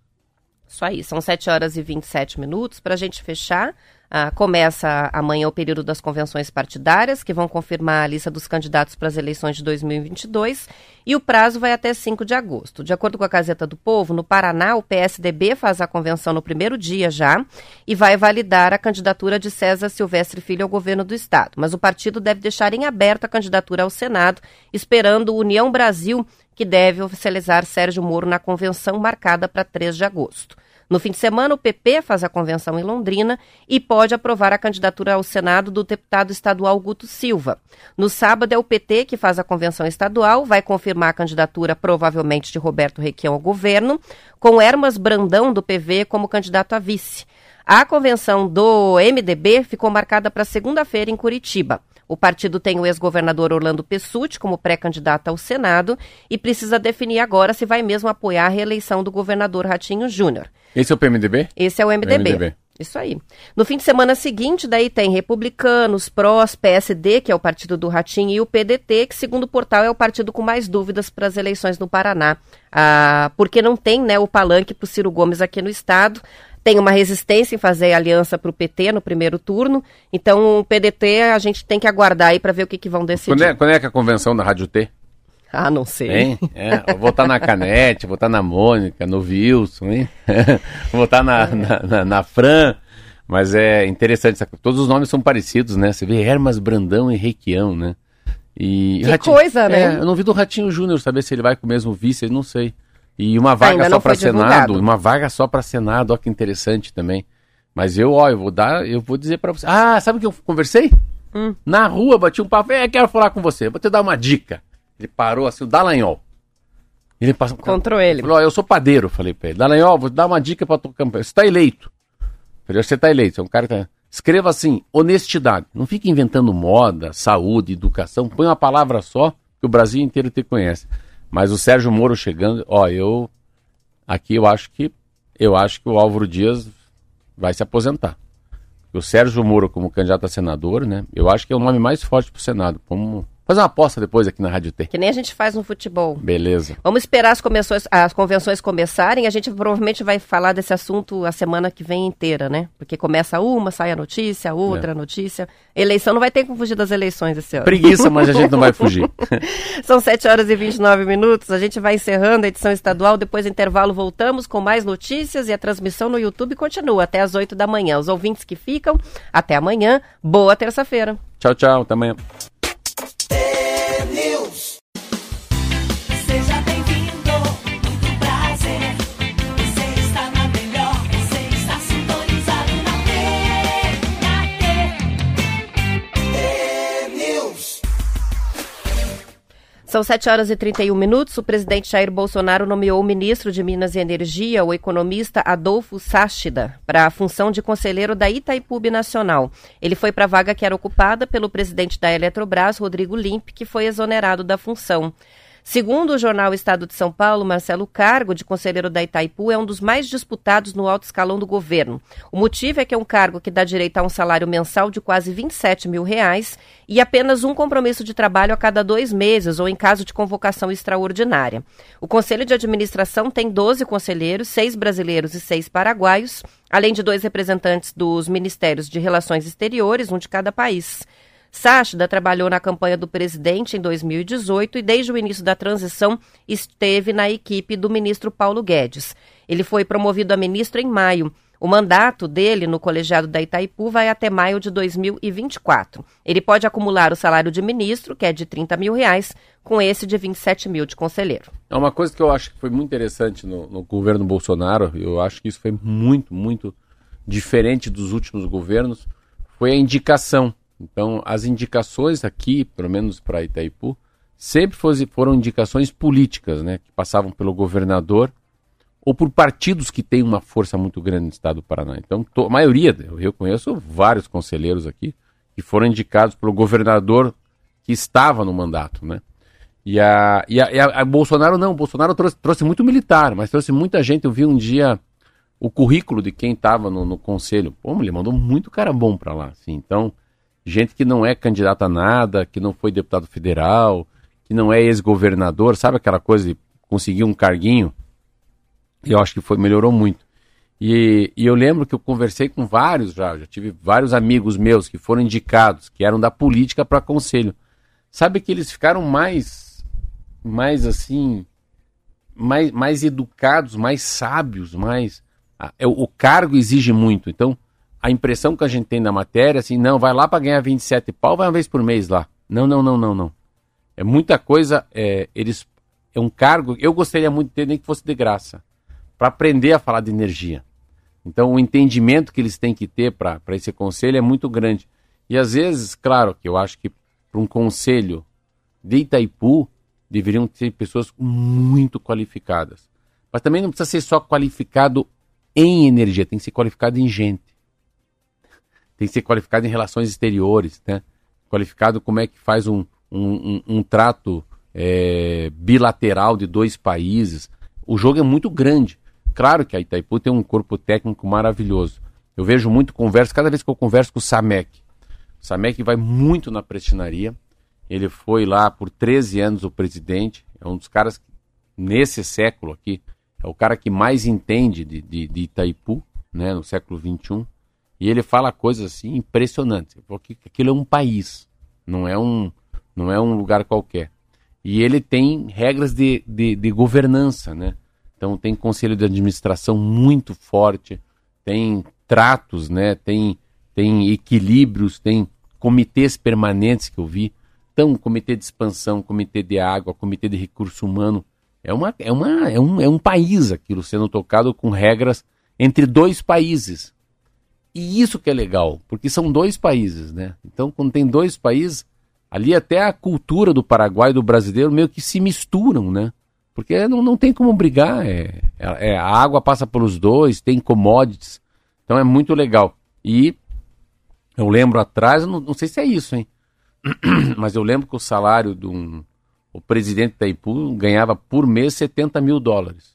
Isso aí, são 7 horas e 27 minutos. Para a gente fechar, ah, começa amanhã o período das convenções partidárias, que vão confirmar a lista dos candidatos para as eleições de 2022, e o prazo vai até 5 de agosto. De acordo com a Gazeta do Povo, no Paraná, o PSDB faz a convenção no primeiro dia já e vai validar a candidatura de César Silvestre Filho ao governo do estado. Mas o partido deve deixar em aberto a candidatura ao Senado, esperando União Brasil, que deve oficializar Sérgio Moro na convenção marcada para 3 de agosto. No fim de semana, o PP faz a convenção em Londrina e pode aprovar a candidatura ao Senado do deputado estadual Guto Silva. No sábado, é o PT que faz a convenção estadual, vai confirmar a candidatura provavelmente de Roberto Requião ao governo, com Hermas Brandão, do PV, como candidato a vice. A convenção do MDB ficou marcada para segunda-feira em Curitiba. O partido tem o ex-governador Orlando Pessutti como pré-candidato ao Senado e precisa definir agora se vai mesmo apoiar a reeleição do governador Ratinho Júnior. Esse é o PMDB? Esse é o MDB. MDB. Isso aí. No fim de semana seguinte, daí tem republicanos, PROS, PSD, que é o partido do Ratinho, e o PDT, que segundo o portal é o partido com mais dúvidas para as eleições no Paraná. Ah, porque não tem né, o palanque para o Ciro Gomes aqui no estado tem uma resistência em fazer aliança para o PT no primeiro turno. Então, o PDT a gente tem que aguardar aí para ver o que, que vão decidir. Quando é, quando é que é a convenção da Rádio T? Ah, não sei. Hein? É, vou votar na Canete, vou votar na Mônica, no Wilson, hein? vou votar na, na, na, na, Fran. Mas é interessante, todos os nomes são parecidos, né? Você vê Hermas Brandão e Requião, né? E que Ratinho, coisa, né? É, eu não vi do Ratinho Júnior saber se ele vai com o mesmo vice, não sei. E uma vaga só para Senado, uma vaga só para Senado, ó que interessante também. Mas eu, ó, eu vou dar, eu vou dizer para você. Ah, sabe o que eu conversei? Hum. Na rua, bati um papo, é, quero falar com você, vou te dar uma dica. Ele parou assim, o Dallagnol. Ele passou. Encontrou ele. Falou, ó, eu sou padeiro, falei para ele. Dallagnol, vou te dar uma dica para tua campanha. Você tá eleito. falei, você tá eleito, é um cara que tá... Escreva assim, honestidade. Não fique inventando moda, saúde, educação. Põe uma palavra só que o Brasil inteiro te conhece. Mas o Sérgio Moro chegando, ó, eu aqui eu acho que eu acho que o Álvaro Dias vai se aposentar. O Sérgio Moro como candidato a senador, né? Eu acho que é o nome mais forte para o Senado. Como Fazer uma aposta depois aqui na Rádio T. Que nem a gente faz no futebol. Beleza. Vamos esperar as, as convenções começarem. A gente provavelmente vai falar desse assunto a semana que vem inteira, né? Porque começa uma, sai a notícia, outra é. notícia. Eleição não vai ter como fugir das eleições esse ano. Preguiça, mas a gente não vai fugir. São 7 horas e 29 minutos. A gente vai encerrando a edição estadual. Depois do intervalo, voltamos com mais notícias e a transmissão no YouTube continua até as 8 da manhã. Os ouvintes que ficam, até amanhã. Boa terça-feira. Tchau, tchau. Até amanhã. São 7 horas e 31 minutos. O presidente Jair Bolsonaro nomeou o ministro de Minas e Energia, o economista Adolfo Sáchida, para a função de conselheiro da Itaipu Nacional. Ele foi para a vaga que era ocupada pelo presidente da Eletrobras, Rodrigo Limpe, que foi exonerado da função. Segundo o jornal Estado de São Paulo, Marcelo Cargo, de conselheiro da Itaipu, é um dos mais disputados no alto escalão do governo. O motivo é que é um cargo que dá direito a um salário mensal de quase 27 mil reais e apenas um compromisso de trabalho a cada dois meses ou em caso de convocação extraordinária. O Conselho de Administração tem 12 conselheiros, seis brasileiros e seis paraguaios, além de dois representantes dos Ministérios de Relações Exteriores, um de cada país. Sáchida trabalhou na campanha do presidente em 2018 e, desde o início da transição, esteve na equipe do ministro Paulo Guedes. Ele foi promovido a ministro em maio. O mandato dele no colegiado da Itaipu vai até maio de 2024. Ele pode acumular o salário de ministro, que é de 30 mil reais, com esse de 27 mil de conselheiro. É uma coisa que eu acho que foi muito interessante no, no governo Bolsonaro, eu acho que isso foi muito, muito diferente dos últimos governos, foi a indicação. Então, as indicações aqui, pelo menos para Itaipu, sempre foram indicações políticas, né, que passavam pelo governador ou por partidos que têm uma força muito grande no estado do Paraná. Então, a maioria, eu conheço vários conselheiros aqui que foram indicados pelo governador que estava no mandato, né? E a, e a, e a, Bolsonaro não, Bolsonaro trouxe, trouxe, muito militar, mas trouxe muita gente. Eu vi um dia o currículo de quem estava no, no, conselho. Pô, ele mandou muito cara bom para lá, assim. Então, gente que não é candidato a nada, que não foi deputado federal, que não é ex-governador, sabe aquela coisa de conseguir um carguinho? eu acho que foi melhorou muito. E, e, eu lembro que eu conversei com vários já, já tive vários amigos meus que foram indicados, que eram da política para conselho. Sabe que eles ficaram mais, mais assim, mais, mais educados, mais sábios, mais. É, o cargo exige muito. Então, a impressão que a gente tem na matéria, assim, não, vai lá para ganhar 27 pau, vai uma vez por mês lá. Não, não, não, não, não. É muita coisa, é, eles. É um cargo, eu gostaria muito de ter, nem que fosse de graça para aprender a falar de energia. Então, o entendimento que eles têm que ter para esse conselho é muito grande. E às vezes, claro, que eu acho que para um conselho de Itaipu deveriam ser pessoas muito qualificadas. Mas também não precisa ser só qualificado em energia, tem que ser qualificado em gente. Tem que ser qualificado em relações exteriores, né? Qualificado como é que faz um, um, um, um trato é, bilateral de dois países. O jogo é muito grande. Claro que a Itaipu tem um corpo técnico maravilhoso. Eu vejo muito conversa, cada vez que eu converso com o Samek. O Samek vai muito na prestinaria. Ele foi lá por 13 anos o presidente. É um dos caras, nesse século aqui, é o cara que mais entende de, de, de Itaipu, né, no século XXI. E ele fala coisas assim impressionantes. Porque aquilo é um país, não é um, não é um lugar qualquer. E ele tem regras de, de, de governança, né? Então tem conselho de administração muito forte, tem tratos, né? Tem, tem equilíbrios, tem comitês permanentes que eu vi. Então, comitê de expansão, comitê de água, comitê de recurso humano. É, uma, é, uma, é, um, é um país aquilo sendo tocado com regras entre dois países. E isso que é legal, porque são dois países, né? Então, quando tem dois países, ali até a cultura do Paraguai e do brasileiro meio que se misturam, né? Porque não, não tem como brigar. É, é, a água passa pelos dois, tem commodities. Então é muito legal. E eu lembro atrás, não, não sei se é isso, hein? Mas eu lembro que o salário de um. O presidente da Ipu ganhava por mês 70 mil dólares.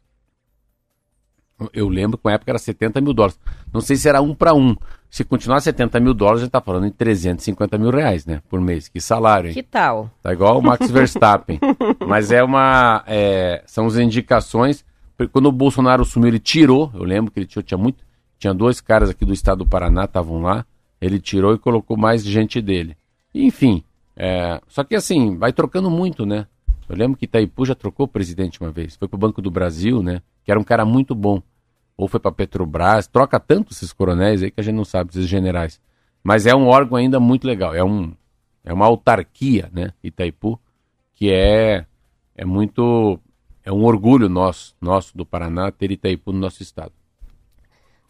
Eu lembro que na época era 70 mil dólares. Não sei se era um para um. Se continuar 70 mil dólares, a gente está falando em 350 mil reais, né? Por mês. Que salário, hein? Que tal? Tá igual o Max Verstappen. Mas é uma. É, são as indicações. Quando o Bolsonaro sumiu, ele tirou. Eu lembro que ele tirou, tinha muito. Tinha dois caras aqui do estado do Paraná, estavam lá. Ele tirou e colocou mais gente dele. Enfim. É, só que assim, vai trocando muito, né? Eu lembro que Itaipu já trocou o presidente uma vez. Foi pro Banco do Brasil, né? Que era um cara muito bom ou foi para Petrobras, troca tanto esses coronéis aí que a gente não sabe, esses generais. Mas é um órgão ainda muito legal, é, um, é uma autarquia, né, Itaipu, que é, é muito, é um orgulho nosso, nosso do Paraná ter Itaipu no nosso estado.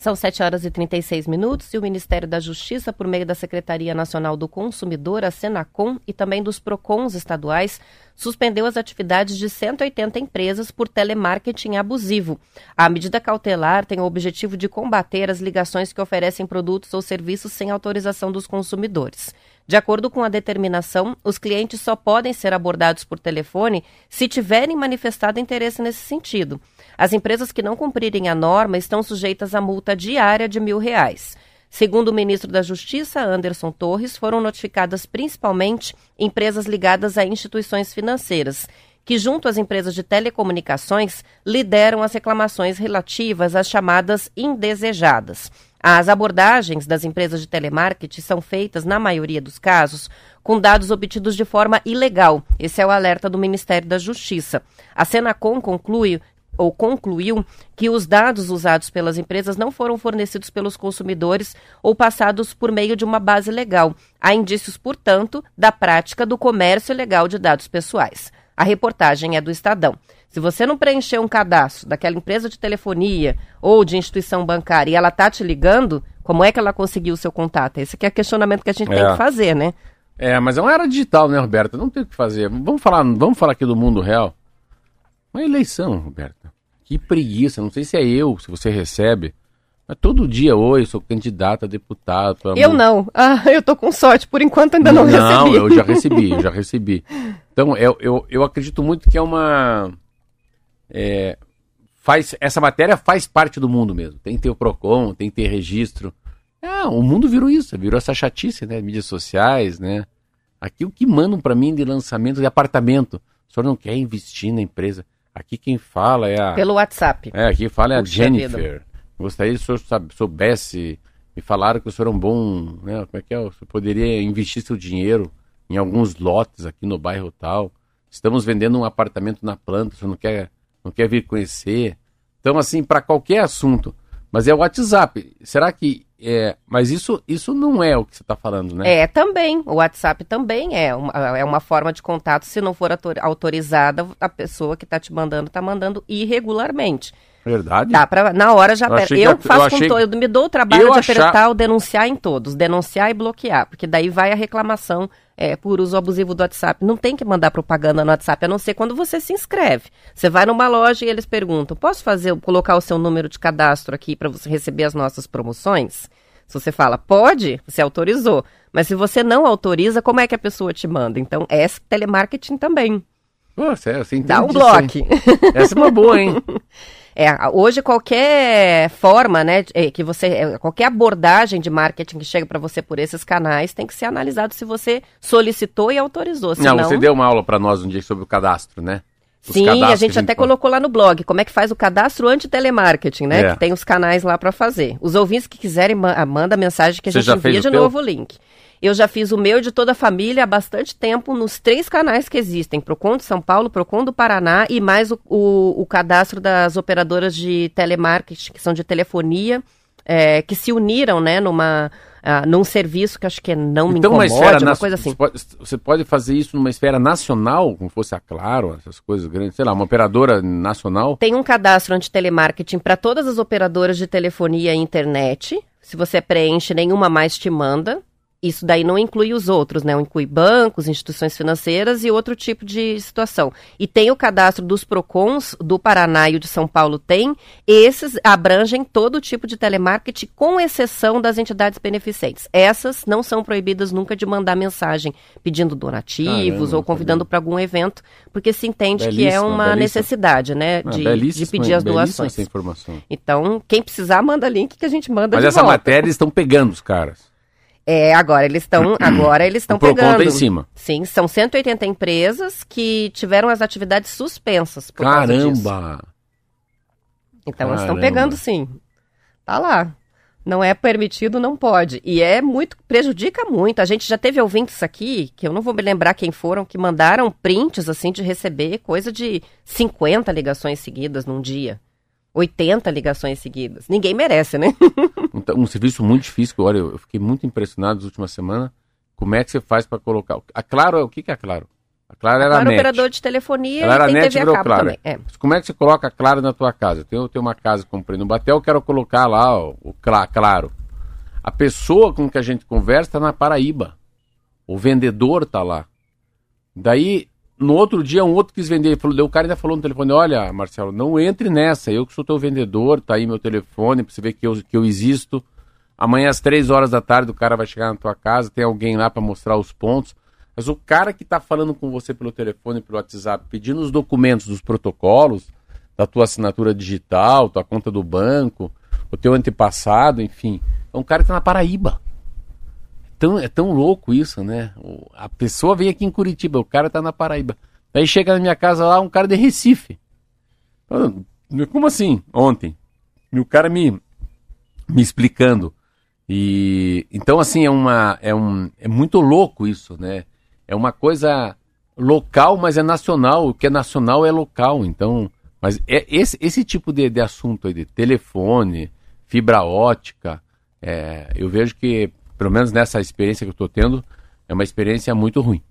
São 7 horas e 36 minutos e o Ministério da Justiça, por meio da Secretaria Nacional do Consumidor, a Senacom, e também dos PROCONs estaduais, suspendeu as atividades de 180 empresas por telemarketing abusivo. A medida cautelar tem o objetivo de combater as ligações que oferecem produtos ou serviços sem autorização dos consumidores. De acordo com a determinação, os clientes só podem ser abordados por telefone se tiverem manifestado interesse nesse sentido. As empresas que não cumprirem a norma estão sujeitas a multa diária de mil reais. Segundo o ministro da Justiça, Anderson Torres, foram notificadas principalmente empresas ligadas a instituições financeiras, que, junto às empresas de telecomunicações, lideram as reclamações relativas às chamadas indesejadas. As abordagens das empresas de telemarketing são feitas, na maioria dos casos, com dados obtidos de forma ilegal. Esse é o alerta do Ministério da Justiça. A Senacom conclui ou concluiu que os dados usados pelas empresas não foram fornecidos pelos consumidores ou passados por meio de uma base legal. Há indícios, portanto, da prática do comércio ilegal de dados pessoais. A reportagem é do Estadão. Se você não preencher um cadastro daquela empresa de telefonia ou de instituição bancária e ela tá te ligando, como é que ela conseguiu o seu contato? Esse é o questionamento que a gente é. tem que fazer, né? É, mas é uma era digital, né, Roberta? Não tem o que fazer. Vamos falar, vamos falar aqui do mundo real. Uma eleição, Roberta. Que preguiça. Não sei se é eu, se você recebe. Mas todo dia, oi, sou candidato a deputado. Eu não. Ah, eu tô com sorte. Por enquanto ainda não, não recebi. Não, eu já recebi, eu já recebi. Então, eu, eu, eu acredito muito que é uma... É, faz, essa matéria faz parte do mundo mesmo. Tem que ter o PROCON, tem que ter registro. É, o mundo virou isso, virou essa chatice, né? Mídias sociais, né? Aqui o que mandam para mim de lançamento de apartamento. O senhor não quer investir na empresa. Aqui quem fala é a. Pelo WhatsApp. É, aqui fala é a Jennifer. Vida. Gostaria que o senhor soubesse. Me falaram que o senhor é um bom. Né, como é que é? O senhor poderia investir seu dinheiro em alguns lotes aqui no bairro tal. Estamos vendendo um apartamento na planta, o senhor não quer, não quer vir conhecer. Então, assim, para qualquer assunto. Mas é o WhatsApp. Será que é, mas isso, isso não é o que você está falando, né? É, também. O WhatsApp também é uma, é uma forma de contato. Se não for autorizada, a pessoa que está te mandando está mandando irregularmente. Verdade. Dá pra, na hora já. Eu, eu faço eu com todo. Me dou o trabalho de apertar achar... o denunciar em todos. Denunciar e bloquear. Porque daí vai a reclamação é, por uso abusivo do WhatsApp. Não tem que mandar propaganda no WhatsApp, a não ser quando você se inscreve. Você vai numa loja e eles perguntam: posso fazer, colocar o seu número de cadastro aqui para você receber as nossas promoções? Se você fala pode, você autorizou. Mas se você não autoriza, como é que a pessoa te manda? Então, é telemarketing também. Nossa, é, você Dá um bloco. Essa é uma boa, hein? É, hoje qualquer forma, né, é, que você, é, qualquer abordagem de marketing que chega para você por esses canais tem que ser analisado se você solicitou e autorizou. Senão... Não, você deu uma aula para nós um dia sobre o cadastro, né? Os Sim, a gente, até colocou lá no blog como é que faz o cadastro anti-telemarketing, né? É. Que tem os canais lá para fazer. Os ouvintes que quiserem, manda mensagem que a Você gente envia de novo o link. Eu já fiz o meu de toda a família há bastante tempo nos três canais que existem: Procon de São Paulo, Procon do Paraná e mais o, o, o cadastro das operadoras de telemarketing, que são de telefonia, é, que se uniram, né, numa, uh, num serviço que acho que é não me então, incomode, uma, esfera uma coisa assim. Você pode, você pode, fazer isso numa esfera nacional, como fosse a Claro, essas coisas grandes, sei lá, uma operadora nacional? Tem um cadastro anti-telemarketing para todas as operadoras de telefonia e internet. Se você preenche, nenhuma mais te manda. Isso daí não inclui os outros, né? Inclui bancos, instituições financeiras e outro tipo de situação. E tem o cadastro dos PROCONs do Paraná e o de São Paulo tem. Esses abrangem todo tipo de telemarketing, com exceção das entidades beneficentes. Essas não são proibidas nunca de mandar mensagem pedindo donativos Caramba, ou convidando para algum evento, porque se entende que é uma necessidade, né? Ah, de, de pedir as doações. Essa. Então, quem precisar, manda link que a gente manda Mas de essa volta. matéria estão pegando os caras. É, agora eles estão, agora eles estão pegando. em cima. Sim, são 180 empresas que tiveram as atividades suspensas por Caramba. Então Caramba. elas estão pegando sim. Tá lá. Não é permitido, não pode. E é muito, prejudica muito. A gente já teve ouvintes aqui, que eu não vou me lembrar quem foram, que mandaram prints assim de receber coisa de 50 ligações seguidas num dia. 80 ligações seguidas. Ninguém merece, né? um, um, serviço muito difícil, olha, eu fiquei muito impressionado nas últimas semanas. Como é que você faz para colocar? A Claro, o que, que é a Claro? A Claro era a, Claro, a operador de telefonia Ela era tem net, TV a cabo Claro. também. É. Como é que você coloca a Claro na tua casa? Eu tenho, eu tenho uma casa que comprei no Batel, eu quero colocar lá ó, o Claro. A pessoa com que a gente conversa está na Paraíba. O vendedor está lá. Daí no outro dia, um outro quis vender. Falou, o cara ainda falou no telefone: Olha, Marcelo, não entre nessa. Eu que sou teu vendedor, tá aí meu telefone pra você ver que eu, que eu existo. Amanhã, às três horas da tarde, o cara vai chegar na tua casa, tem alguém lá para mostrar os pontos. Mas o cara que tá falando com você pelo telefone, pelo WhatsApp, pedindo os documentos dos protocolos, da tua assinatura digital, tua conta do banco, o teu antepassado, enfim, é um cara que tá na Paraíba tão, é tão louco isso, né? A pessoa vem aqui em Curitiba, o cara tá na Paraíba. Aí chega na minha casa lá, um cara de Recife. Como assim? Ontem. E o cara me, me explicando. E então assim é uma é um é muito louco isso, né? É uma coisa local, mas é nacional. O que é nacional é local. Então Mas é esse, esse tipo de, de assunto aí, de telefone, fibra ótica, é, eu vejo que, pelo menos nessa experiência que eu estou tendo, é uma experiência muito ruim.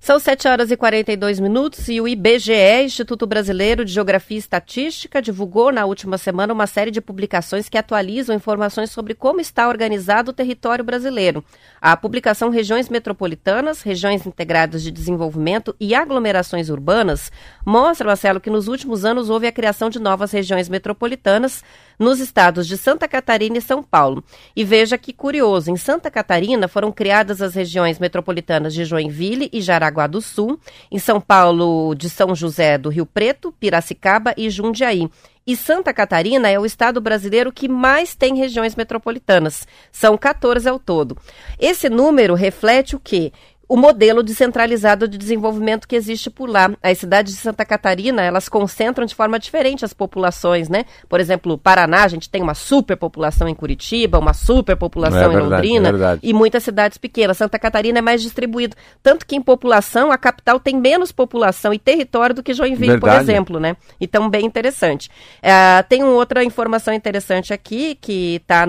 São 7 horas e 42 minutos e o IBGE, Instituto Brasileiro de Geografia e Estatística, divulgou na última semana uma série de publicações que atualizam informações sobre como está organizado o território brasileiro. A publicação Regiões Metropolitanas, Regiões Integradas de Desenvolvimento e Aglomerações Urbanas mostra, Marcelo, que nos últimos anos houve a criação de novas regiões metropolitanas nos estados de Santa Catarina e São Paulo. E veja que curioso, em Santa Catarina foram criadas as regiões metropolitanas de Joinville e Jaraguá do Sul, em São Paulo de São José do Rio Preto, Piracicaba e Jundiaí. E Santa Catarina é o estado brasileiro que mais tem regiões metropolitanas. São 14 ao todo. Esse número reflete o quê? O modelo descentralizado de desenvolvimento que existe por lá. As cidades de Santa Catarina, elas concentram de forma diferente as populações, né? Por exemplo, Paraná, a gente tem uma superpopulação em Curitiba, uma superpopulação é, em verdade, Londrina é e muitas cidades pequenas. Santa Catarina é mais distribuído, tanto que em população a capital tem menos população e território do que Joinville, verdade. por exemplo, né? Então, bem interessante. É, tem uma outra informação interessante aqui, que está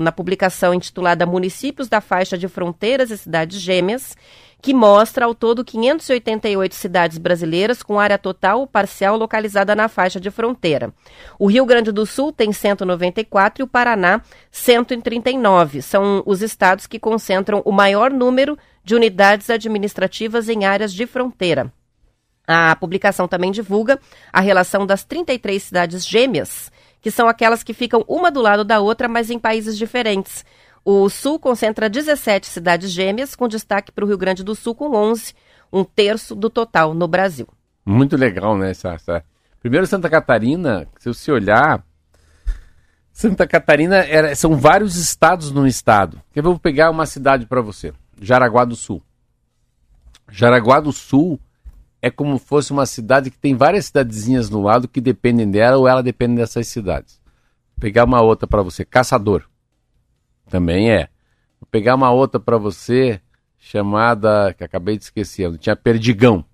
na publicação intitulada Municípios da Faixa de Fronteiras e Cidades Gêmeas, que mostra ao todo 588 cidades brasileiras com área total ou parcial localizada na faixa de fronteira. O Rio Grande do Sul tem 194 e o Paraná 139. São os estados que concentram o maior número de unidades administrativas em áreas de fronteira. A publicação também divulga a relação das 33 cidades gêmeas, que são aquelas que ficam uma do lado da outra, mas em países diferentes. O Sul concentra 17 cidades gêmeas, com destaque para o Rio Grande do Sul, com 11, um terço do total no Brasil. Muito legal, né? Essa... Primeiro, Santa Catarina, se você olhar, Santa Catarina era, são vários estados no estado. Eu vou pegar uma cidade para você, Jaraguá do Sul. Jaraguá do Sul é como fosse uma cidade que tem várias cidadezinhas no lado que dependem dela ou ela depende dessas cidades. Vou pegar uma outra para você, Caçador. Também é. Vou pegar uma outra para você, chamada, que acabei de esquecer, tinha Perdigão.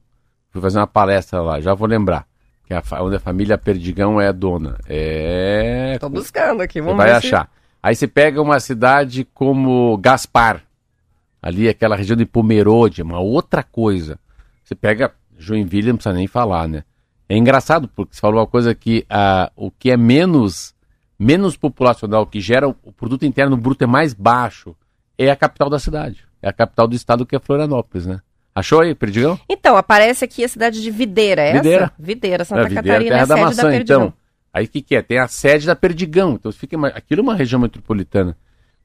Fui fazer uma palestra lá, já vou lembrar. Que é a, onde a família Perdigão é dona. É. Tô buscando aqui, vamos você ver. Vai achar. Se... Aí você pega uma cidade como Gaspar, ali aquela região de Pomerode, uma outra coisa. Você pega Joinville, não precisa nem falar, né? É engraçado, porque você falou uma coisa que uh, o que é menos menos populacional, que gera o produto interno bruto é mais baixo, é a capital da cidade. É a capital do estado que é Florianópolis, né? Achou aí, Perdigão? Então, aparece aqui a cidade de Videira, é Videira. essa? Videira, Santa é, Videira, Catarina, terra é a da maçã, da Perdigão. Então, aí o que, que é? Tem a sede da Perdigão. Então, fica, aquilo é uma região metropolitana.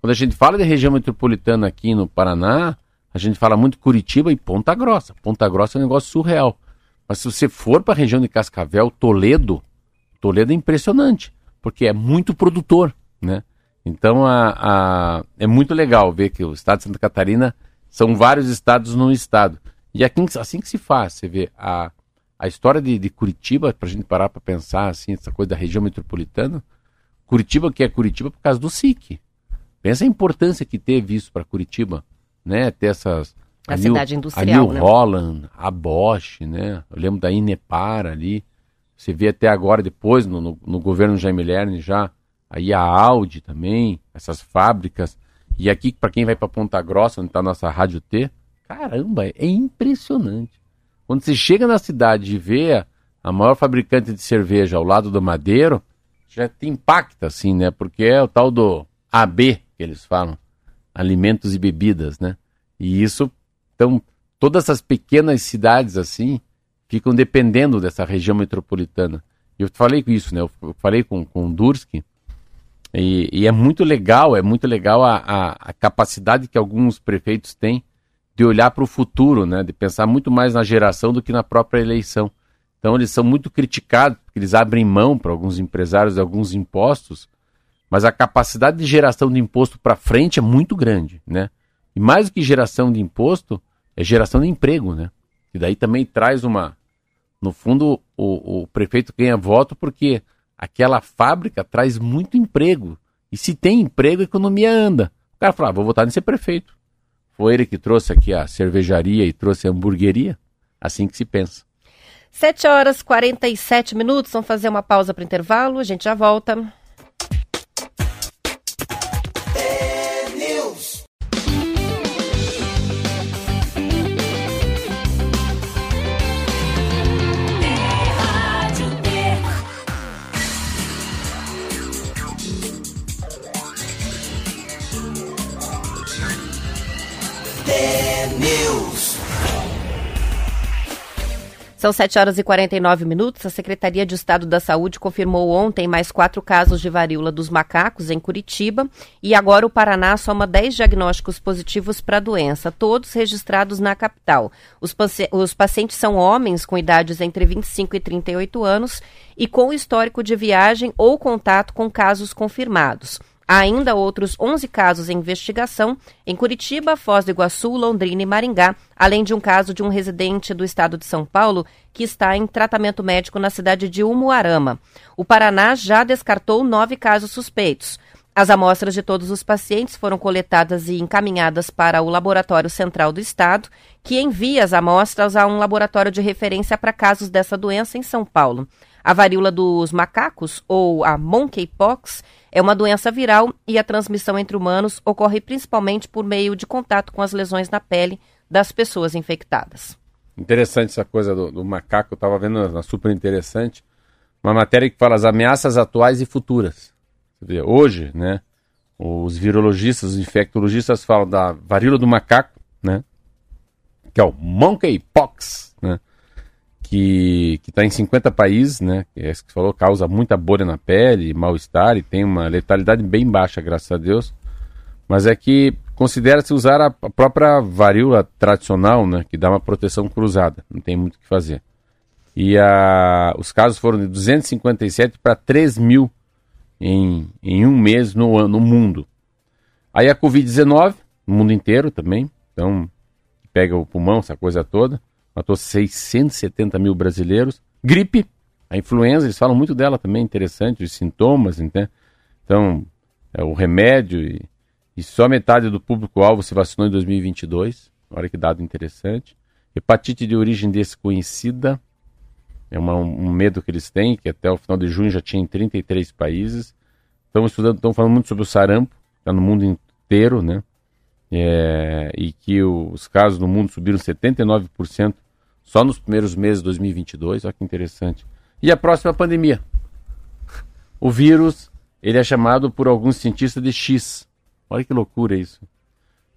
Quando a gente fala de região metropolitana aqui no Paraná, a gente fala muito Curitiba e Ponta Grossa. Ponta Grossa é um negócio surreal. Mas se você for para a região de Cascavel, Toledo, Toledo é impressionante porque é muito produtor, né? Então a, a, é muito legal ver que o estado de Santa Catarina são vários estados num estado. E aqui, assim que se faz, você vê a, a história de, de Curitiba, para a gente parar para pensar assim, essa coisa da região metropolitana, Curitiba que é Curitiba por causa do SIC. Pensa a importância que teve isso para Curitiba, né? Ter essas a, a cidade New, industrial, a New né? Holland, a Bosch, né? Eu lembro da Inepar ali. Você vê até agora, depois, no, no, no governo Jaime Lerner já, aí a Audi também, essas fábricas. E aqui, para quem vai para Ponta Grossa, onde está a nossa Rádio T, caramba, é impressionante. Quando você chega na cidade e vê a maior fabricante de cerveja ao lado do Madeiro, já te impacta, assim, né? Porque é o tal do AB, que eles falam, alimentos e bebidas, né? E isso, então, todas essas pequenas cidades, assim, ficam dependendo dessa região metropolitana. Eu falei com isso, né? Eu falei com, com o Durski, e, e, é muito legal, é muito legal a, a, a capacidade que alguns prefeitos têm de olhar para o futuro, né? De pensar muito mais na geração do que na própria eleição. Então eles são muito criticados porque eles abrem mão para alguns empresários de alguns impostos, mas a capacidade de geração de imposto para frente é muito grande, né? E mais do que geração de imposto, é geração de emprego, né? E daí também traz uma. No fundo, o, o prefeito ganha voto porque aquela fábrica traz muito emprego. E se tem emprego, a economia anda. O cara fala, ah, vou votar nesse prefeito. Foi ele que trouxe aqui a cervejaria e trouxe a hamburgueria. Assim que se pensa. 7 horas e 47 minutos, vamos fazer uma pausa para intervalo, a gente já volta. São 7 horas e 49 minutos. A Secretaria de Estado da Saúde confirmou ontem mais quatro casos de varíola dos macacos em Curitiba e agora o Paraná soma 10 diagnósticos positivos para a doença, todos registrados na capital. Os, paci os pacientes são homens com idades entre 25 e 38 anos e com histórico de viagem ou contato com casos confirmados. Há ainda outros 11 casos em investigação em Curitiba, Foz do Iguaçu, Londrina e Maringá, além de um caso de um residente do estado de São Paulo que está em tratamento médico na cidade de Umuarama. O Paraná já descartou nove casos suspeitos. As amostras de todos os pacientes foram coletadas e encaminhadas para o Laboratório Central do Estado, que envia as amostras a um laboratório de referência para casos dessa doença em São Paulo. A varíola dos macacos, ou a monkeypox, é uma doença viral e a transmissão entre humanos ocorre principalmente por meio de contato com as lesões na pele das pessoas infectadas. Interessante essa coisa do, do macaco, estava vendo uma super interessante, uma matéria que fala as ameaças atuais e futuras. Hoje, né, os virologistas, os infectologistas falam da varíola do macaco, né, que é o monkeypox, né, que está em 50 países, né? É que você falou, causa muita bolha na pele, mal-estar e tem uma letalidade bem baixa, graças a Deus. Mas é que considera-se usar a, própria varíola tradicional, né? Que dá uma proteção cruzada, não tem muito o que fazer. E a, os casos foram de 257 para 3 mil em, em um mês no, no mundo. Aí a Covid-19, no mundo inteiro também, então pega o pulmão, essa coisa toda matou 670 mil brasileiros. Gripe, a influenza, eles falam muito dela também, interessante, os sintomas, entende? Então, é o remédio e, e só metade do público-alvo se vacinou em 2022. Olha que dado interessante. Hepatite de origem desconhecida, é uma, um medo que eles têm, que até o final de junho já tinha em 33 países. Estão estudando, estão falando muito sobre o sarampo, está no mundo inteiro, né? É, e que os casos no mundo subiram 79% só nos primeiros meses de 2022, olha que interessante. E a próxima pandemia. O vírus, ele é chamado por alguns cientistas de X. Olha que loucura isso.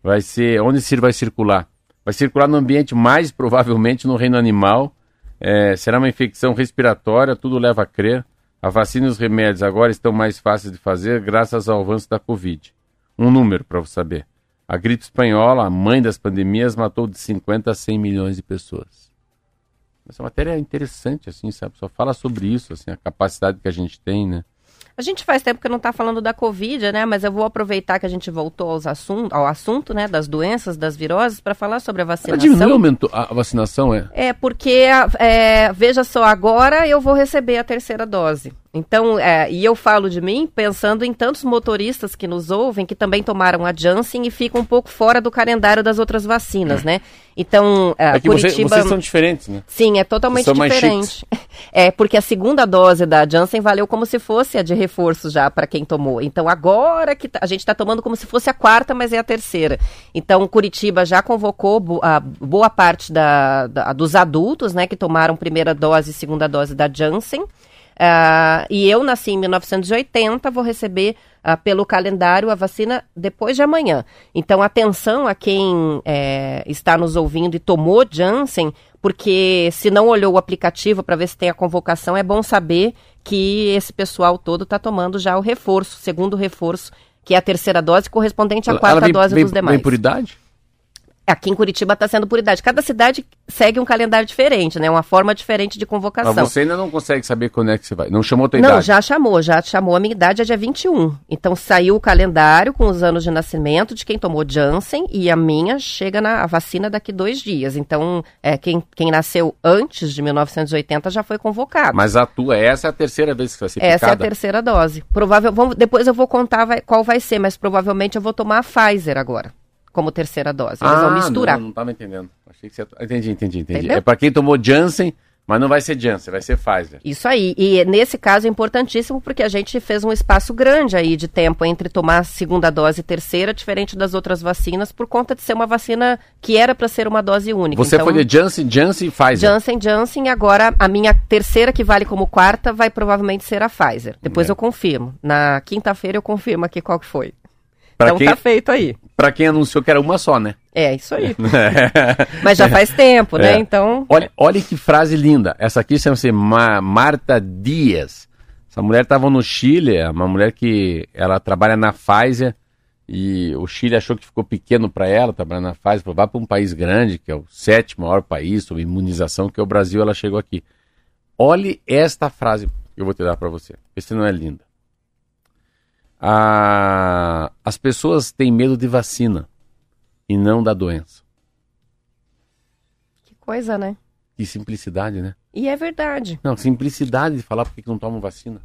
Vai ser, onde vai circular? Vai circular no ambiente mais provavelmente no reino animal. É, será uma infecção respiratória, tudo leva a crer. A vacina e os remédios agora estão mais fáceis de fazer graças ao avanço da Covid. Um número para você saber. A gripe espanhola, a mãe das pandemias, matou de 50 a 100 milhões de pessoas. Essa matéria é interessante, assim, sabe? Só fala sobre isso, assim, a capacidade que a gente tem, né? A gente faz tempo que não está falando da Covid, né? Mas eu vou aproveitar que a gente voltou aos assunto, ao assunto, né? Das doenças, das viroses, para falar sobre a vacinação. Ela diminuiu a vacinação, é? É, porque, é, veja só, agora eu vou receber a terceira dose. Então, é, e eu falo de mim pensando em tantos motoristas que nos ouvem que também tomaram a Janssen e ficam um pouco fora do calendário das outras vacinas, né? Então, é, é Curitiba... Você, vocês são diferentes, né? Sim, é totalmente diferente. É, porque a segunda dose da Janssen valeu como se fosse a de reforço já para quem tomou. Então, agora que tá, a gente está tomando como se fosse a quarta, mas é a terceira. Então, Curitiba já convocou a boa parte da, da, dos adultos, né, que tomaram primeira dose e segunda dose da Janssen. Uh, e eu nasci em 1980, vou receber uh, pelo calendário a vacina depois de amanhã. Então, atenção a quem é, está nos ouvindo e tomou Janssen, porque se não olhou o aplicativo para ver se tem a convocação, é bom saber que esse pessoal todo está tomando já o reforço, segundo reforço, que é a terceira dose, correspondente à quarta vem, dose vem, dos demais. Vem por idade? Aqui em Curitiba está sendo por idade. Cada cidade segue um calendário diferente, né? Uma forma diferente de convocação. Mas você ainda não consegue saber quando é que você vai. Não chamou a tua não, idade? Não, já chamou, já chamou. A minha idade é dia 21. Então saiu o calendário com os anos de nascimento de quem tomou Janssen e a minha chega na a vacina daqui dois dias. Então, é, quem, quem nasceu antes de 1980 já foi convocado. Mas a tua, essa é a terceira vez que vai ser Essa é a terceira dose. Provável, vamos, depois eu vou contar vai, qual vai ser, mas provavelmente eu vou tomar a Pfizer agora como terceira dose. Eles ah, vão misturar. Não, não estava entendendo. Achei que você... Entendi, entendi, entendi. Entendeu? É para quem tomou Janssen, Mas não vai ser Janssen, vai ser Pfizer. Isso aí. E nesse caso é importantíssimo porque a gente fez um espaço grande aí de tempo entre tomar segunda dose e terceira, diferente das outras vacinas, por conta de ser uma vacina que era para ser uma dose única. Você então, foi de Janssen, Janssen e Pfizer? Janssen, Janssen. Agora a minha terceira, que vale como quarta, vai provavelmente ser a Pfizer. Depois é. eu confirmo. Na quinta-feira eu confirmo aqui qual que foi. Pra então quem, tá feito aí. Pra quem anunciou que era uma só, né? É, isso aí. Mas já faz tempo, né? É. Então. Olha, olha que frase linda. Essa aqui chama-se Ma Marta Dias. Essa mulher estava no Chile, é uma mulher que ela trabalha na Pfizer e o Chile achou que ficou pequeno para ela trabalhar na Pfizer, falou, vá para um país grande, que é o sétimo maior país sobre imunização, que é o Brasil, ela chegou aqui. Olhe esta frase que eu vou te dar para você. Vê se não é linda a, as pessoas têm medo de vacina e não da doença. Que coisa, né? Que simplicidade, né? E é verdade. Não, simplicidade de falar porque que não tomam vacina.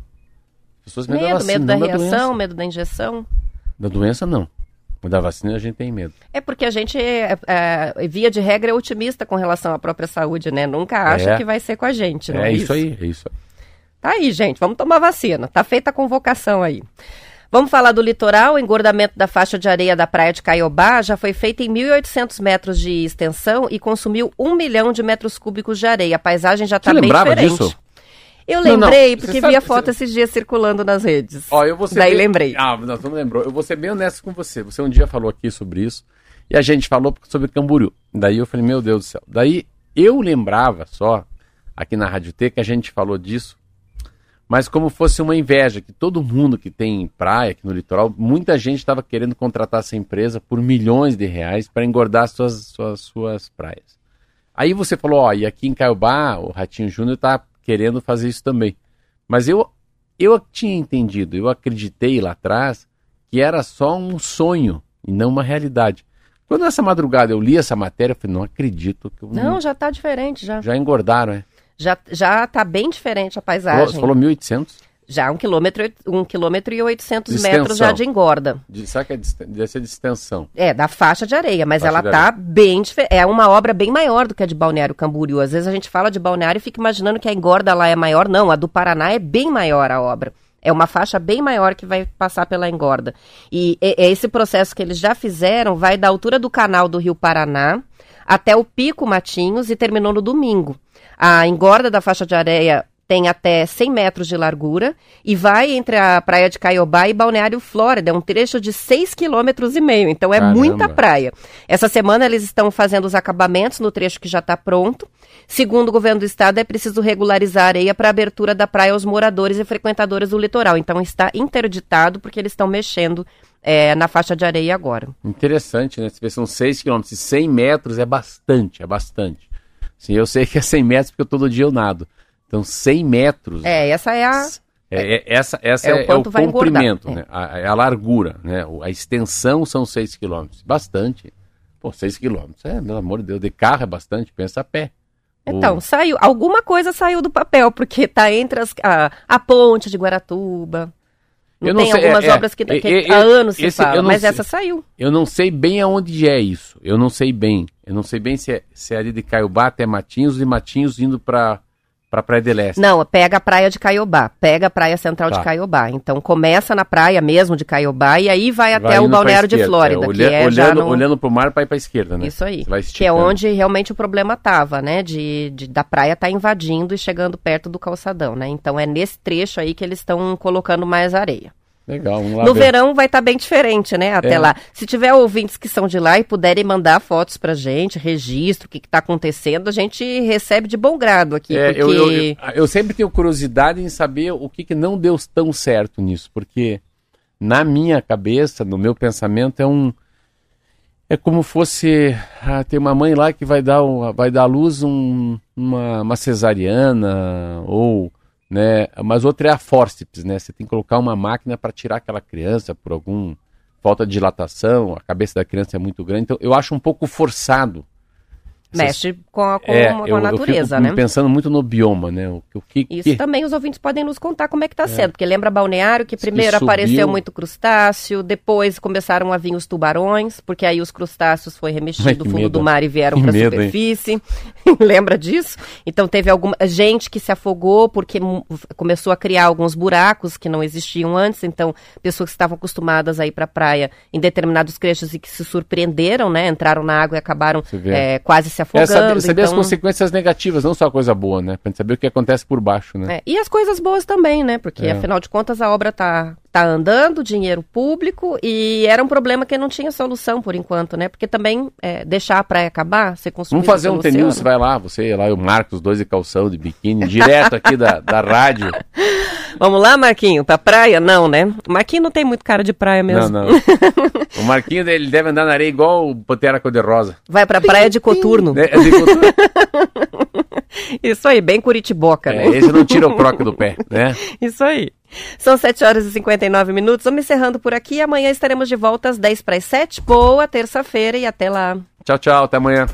As pessoas medo, medo da vacina, medo da reação, da medo da injeção. Da doença, não. Da vacina a gente tem medo. É porque a gente, é, é, via de regra, é otimista com relação à própria saúde, né? Nunca acha é. que vai ser com a gente, não é, é isso? isso aí, é isso aí. Tá aí, gente, vamos tomar vacina. Tá feita a convocação aí. Vamos falar do litoral. O engordamento da faixa de areia da praia de Caiobá já foi feito em 1.800 metros de extensão e consumiu um milhão de metros cúbicos de areia. A paisagem já está bem diferente. Disso? Eu lembrei, não, não. porque vi a foto você... esses dias circulando nas redes. Ó, eu vou Daí bem... lembrei. Ah, não, não lembrou. Eu vou ser bem honesto com você. Você um dia falou aqui sobre isso e a gente falou sobre Camboriú. Daí eu falei, meu Deus do céu. Daí eu lembrava só, aqui na Rádio T, que a gente falou disso mas como fosse uma inveja, que todo mundo que tem praia aqui no litoral, muita gente estava querendo contratar essa empresa por milhões de reais para engordar suas, suas, suas praias. Aí você falou, ó, e aqui em Caiobá, o Ratinho Júnior está querendo fazer isso também. Mas eu, eu tinha entendido, eu acreditei lá atrás que era só um sonho e não uma realidade. Quando essa madrugada eu li essa matéria, eu falei, não acredito. Que eu não, não, já está diferente, já. Já engordaram, é? Já, já tá bem diferente a paisagem. Você falou 1.800? Já um quilômetro, um quilômetro e 800 metros já de engorda. De, sabe que é de, deve ser de extensão? É, da faixa de areia, mas faixa ela tá areia. bem diferente. É uma obra bem maior do que a de Balneário Camboriú. Às vezes a gente fala de Balneário e fica imaginando que a engorda lá é maior. Não, a do Paraná é bem maior a obra. É uma faixa bem maior que vai passar pela engorda. E, e esse processo que eles já fizeram vai da altura do canal do Rio Paraná até o Pico Matinhos e terminou no domingo. A engorda da faixa de areia tem até 100 metros de largura e vai entre a praia de Caiobá e Balneário Flórida, é um trecho de 6,5 km e meio, então é Caramba. muita praia. Essa semana eles estão fazendo os acabamentos no trecho que já está pronto. Segundo o governo do estado, é preciso regularizar a areia para abertura da praia aos moradores e frequentadores do litoral. Então está interditado porque eles estão mexendo é, na faixa de areia agora. Interessante, né? Se são 6 quilômetros, 100 metros é bastante, é bastante. Sim, eu sei que é 100 metros porque todo dia eu nado. Então, 100 metros. É, essa é a. É, é essa essa é, é, o, é o comprimento, né? A, é a largura, né? A extensão são 6 quilômetros. Bastante. Pô, 6 quilômetros, é, pelo amor de Deus, de carro é bastante, pensa a pé. Então, o... saiu, alguma coisa saiu do papel, porque tá entre as, a, a ponte de Guaratuba. Eu tem algumas é, obras que, que é, há anos se fala, mas sei, essa saiu. Eu não sei bem aonde é isso. Eu não sei bem. Eu não sei bem se é, se é ali de Caiobá até Matinhos e Matinhos indo para para Praia de Leste. Não, pega a praia de Caiobá, pega a praia central tá. de Caiobá. Então começa na praia mesmo de Caiobá e aí vai, vai até o balneário de Flórida, é, que é olhando, no... olhando para o mar para ir para a esquerda, né? Isso aí. Que é onde realmente o problema tava, né? De, de da praia estar tá invadindo e chegando perto do calçadão, né? Então é nesse trecho aí que eles estão colocando mais areia. Legal, vamos lá. No ver. verão vai estar tá bem diferente, né? Até é. lá. Se tiver ouvintes que são de lá e puderem mandar fotos pra gente, registro, o que está acontecendo, a gente recebe de bom grado aqui. É, porque... eu, eu, eu, eu, sempre tenho curiosidade em saber o que, que não deu tão certo nisso, porque na minha cabeça, no meu pensamento, é um. É como fosse. Ah, tem uma mãe lá que vai dar, vai dar à luz um, uma, uma cesariana, ou né? Mas outra é a fórceps, né? Você tem que colocar uma máquina para tirar aquela criança por algum falta de dilatação, a cabeça da criança é muito grande. Então eu acho um pouco forçado Mexe com a, com, é, com eu, a natureza, eu né? pensando muito no bioma, né? O, o que, Isso que... também os ouvintes podem nos contar como é que está é. sendo, porque lembra Balneário que primeiro que apareceu muito crustáceo, depois começaram a vir os tubarões, porque aí os crustáceos foi remexido do fundo medo. do mar e vieram para a superfície. lembra disso? Então teve alguma gente que se afogou porque começou a criar alguns buracos que não existiam antes, então pessoas que estavam acostumadas a ir para a praia em determinados trechos e que se surpreenderam, né? Entraram na água e acabaram é, quase se afogando. É, saber, saber então... as consequências negativas, não só a coisa boa, né? Pra gente saber o que acontece por baixo, né? É, e as coisas boas também, né? Porque é. afinal de contas a obra tá, tá andando, dinheiro público, e era um problema que não tinha solução por enquanto, né? Porque também é, deixar a praia acabar, ser consumido Vamos fazer um você vai lá, você lá, o Marcos, dois de calção, de biquíni, direto aqui da, da rádio. Vamos lá, Marquinho, pra praia? Não, né? O Marquinho não tem muito cara de praia mesmo. Não, não. o Marquinho, ele deve andar na areia igual o Pantera Cor-de-Rosa. Vai pra praia de coturno. É de coturno. Isso aí, bem curitiboca, né? É, esse não tira o croque do pé, né? Isso aí. São 7 horas e 59 minutos. Vamos encerrando por aqui. Amanhã estaremos de volta às 10 para as 7. Boa terça-feira e até lá. Tchau, tchau. Até amanhã.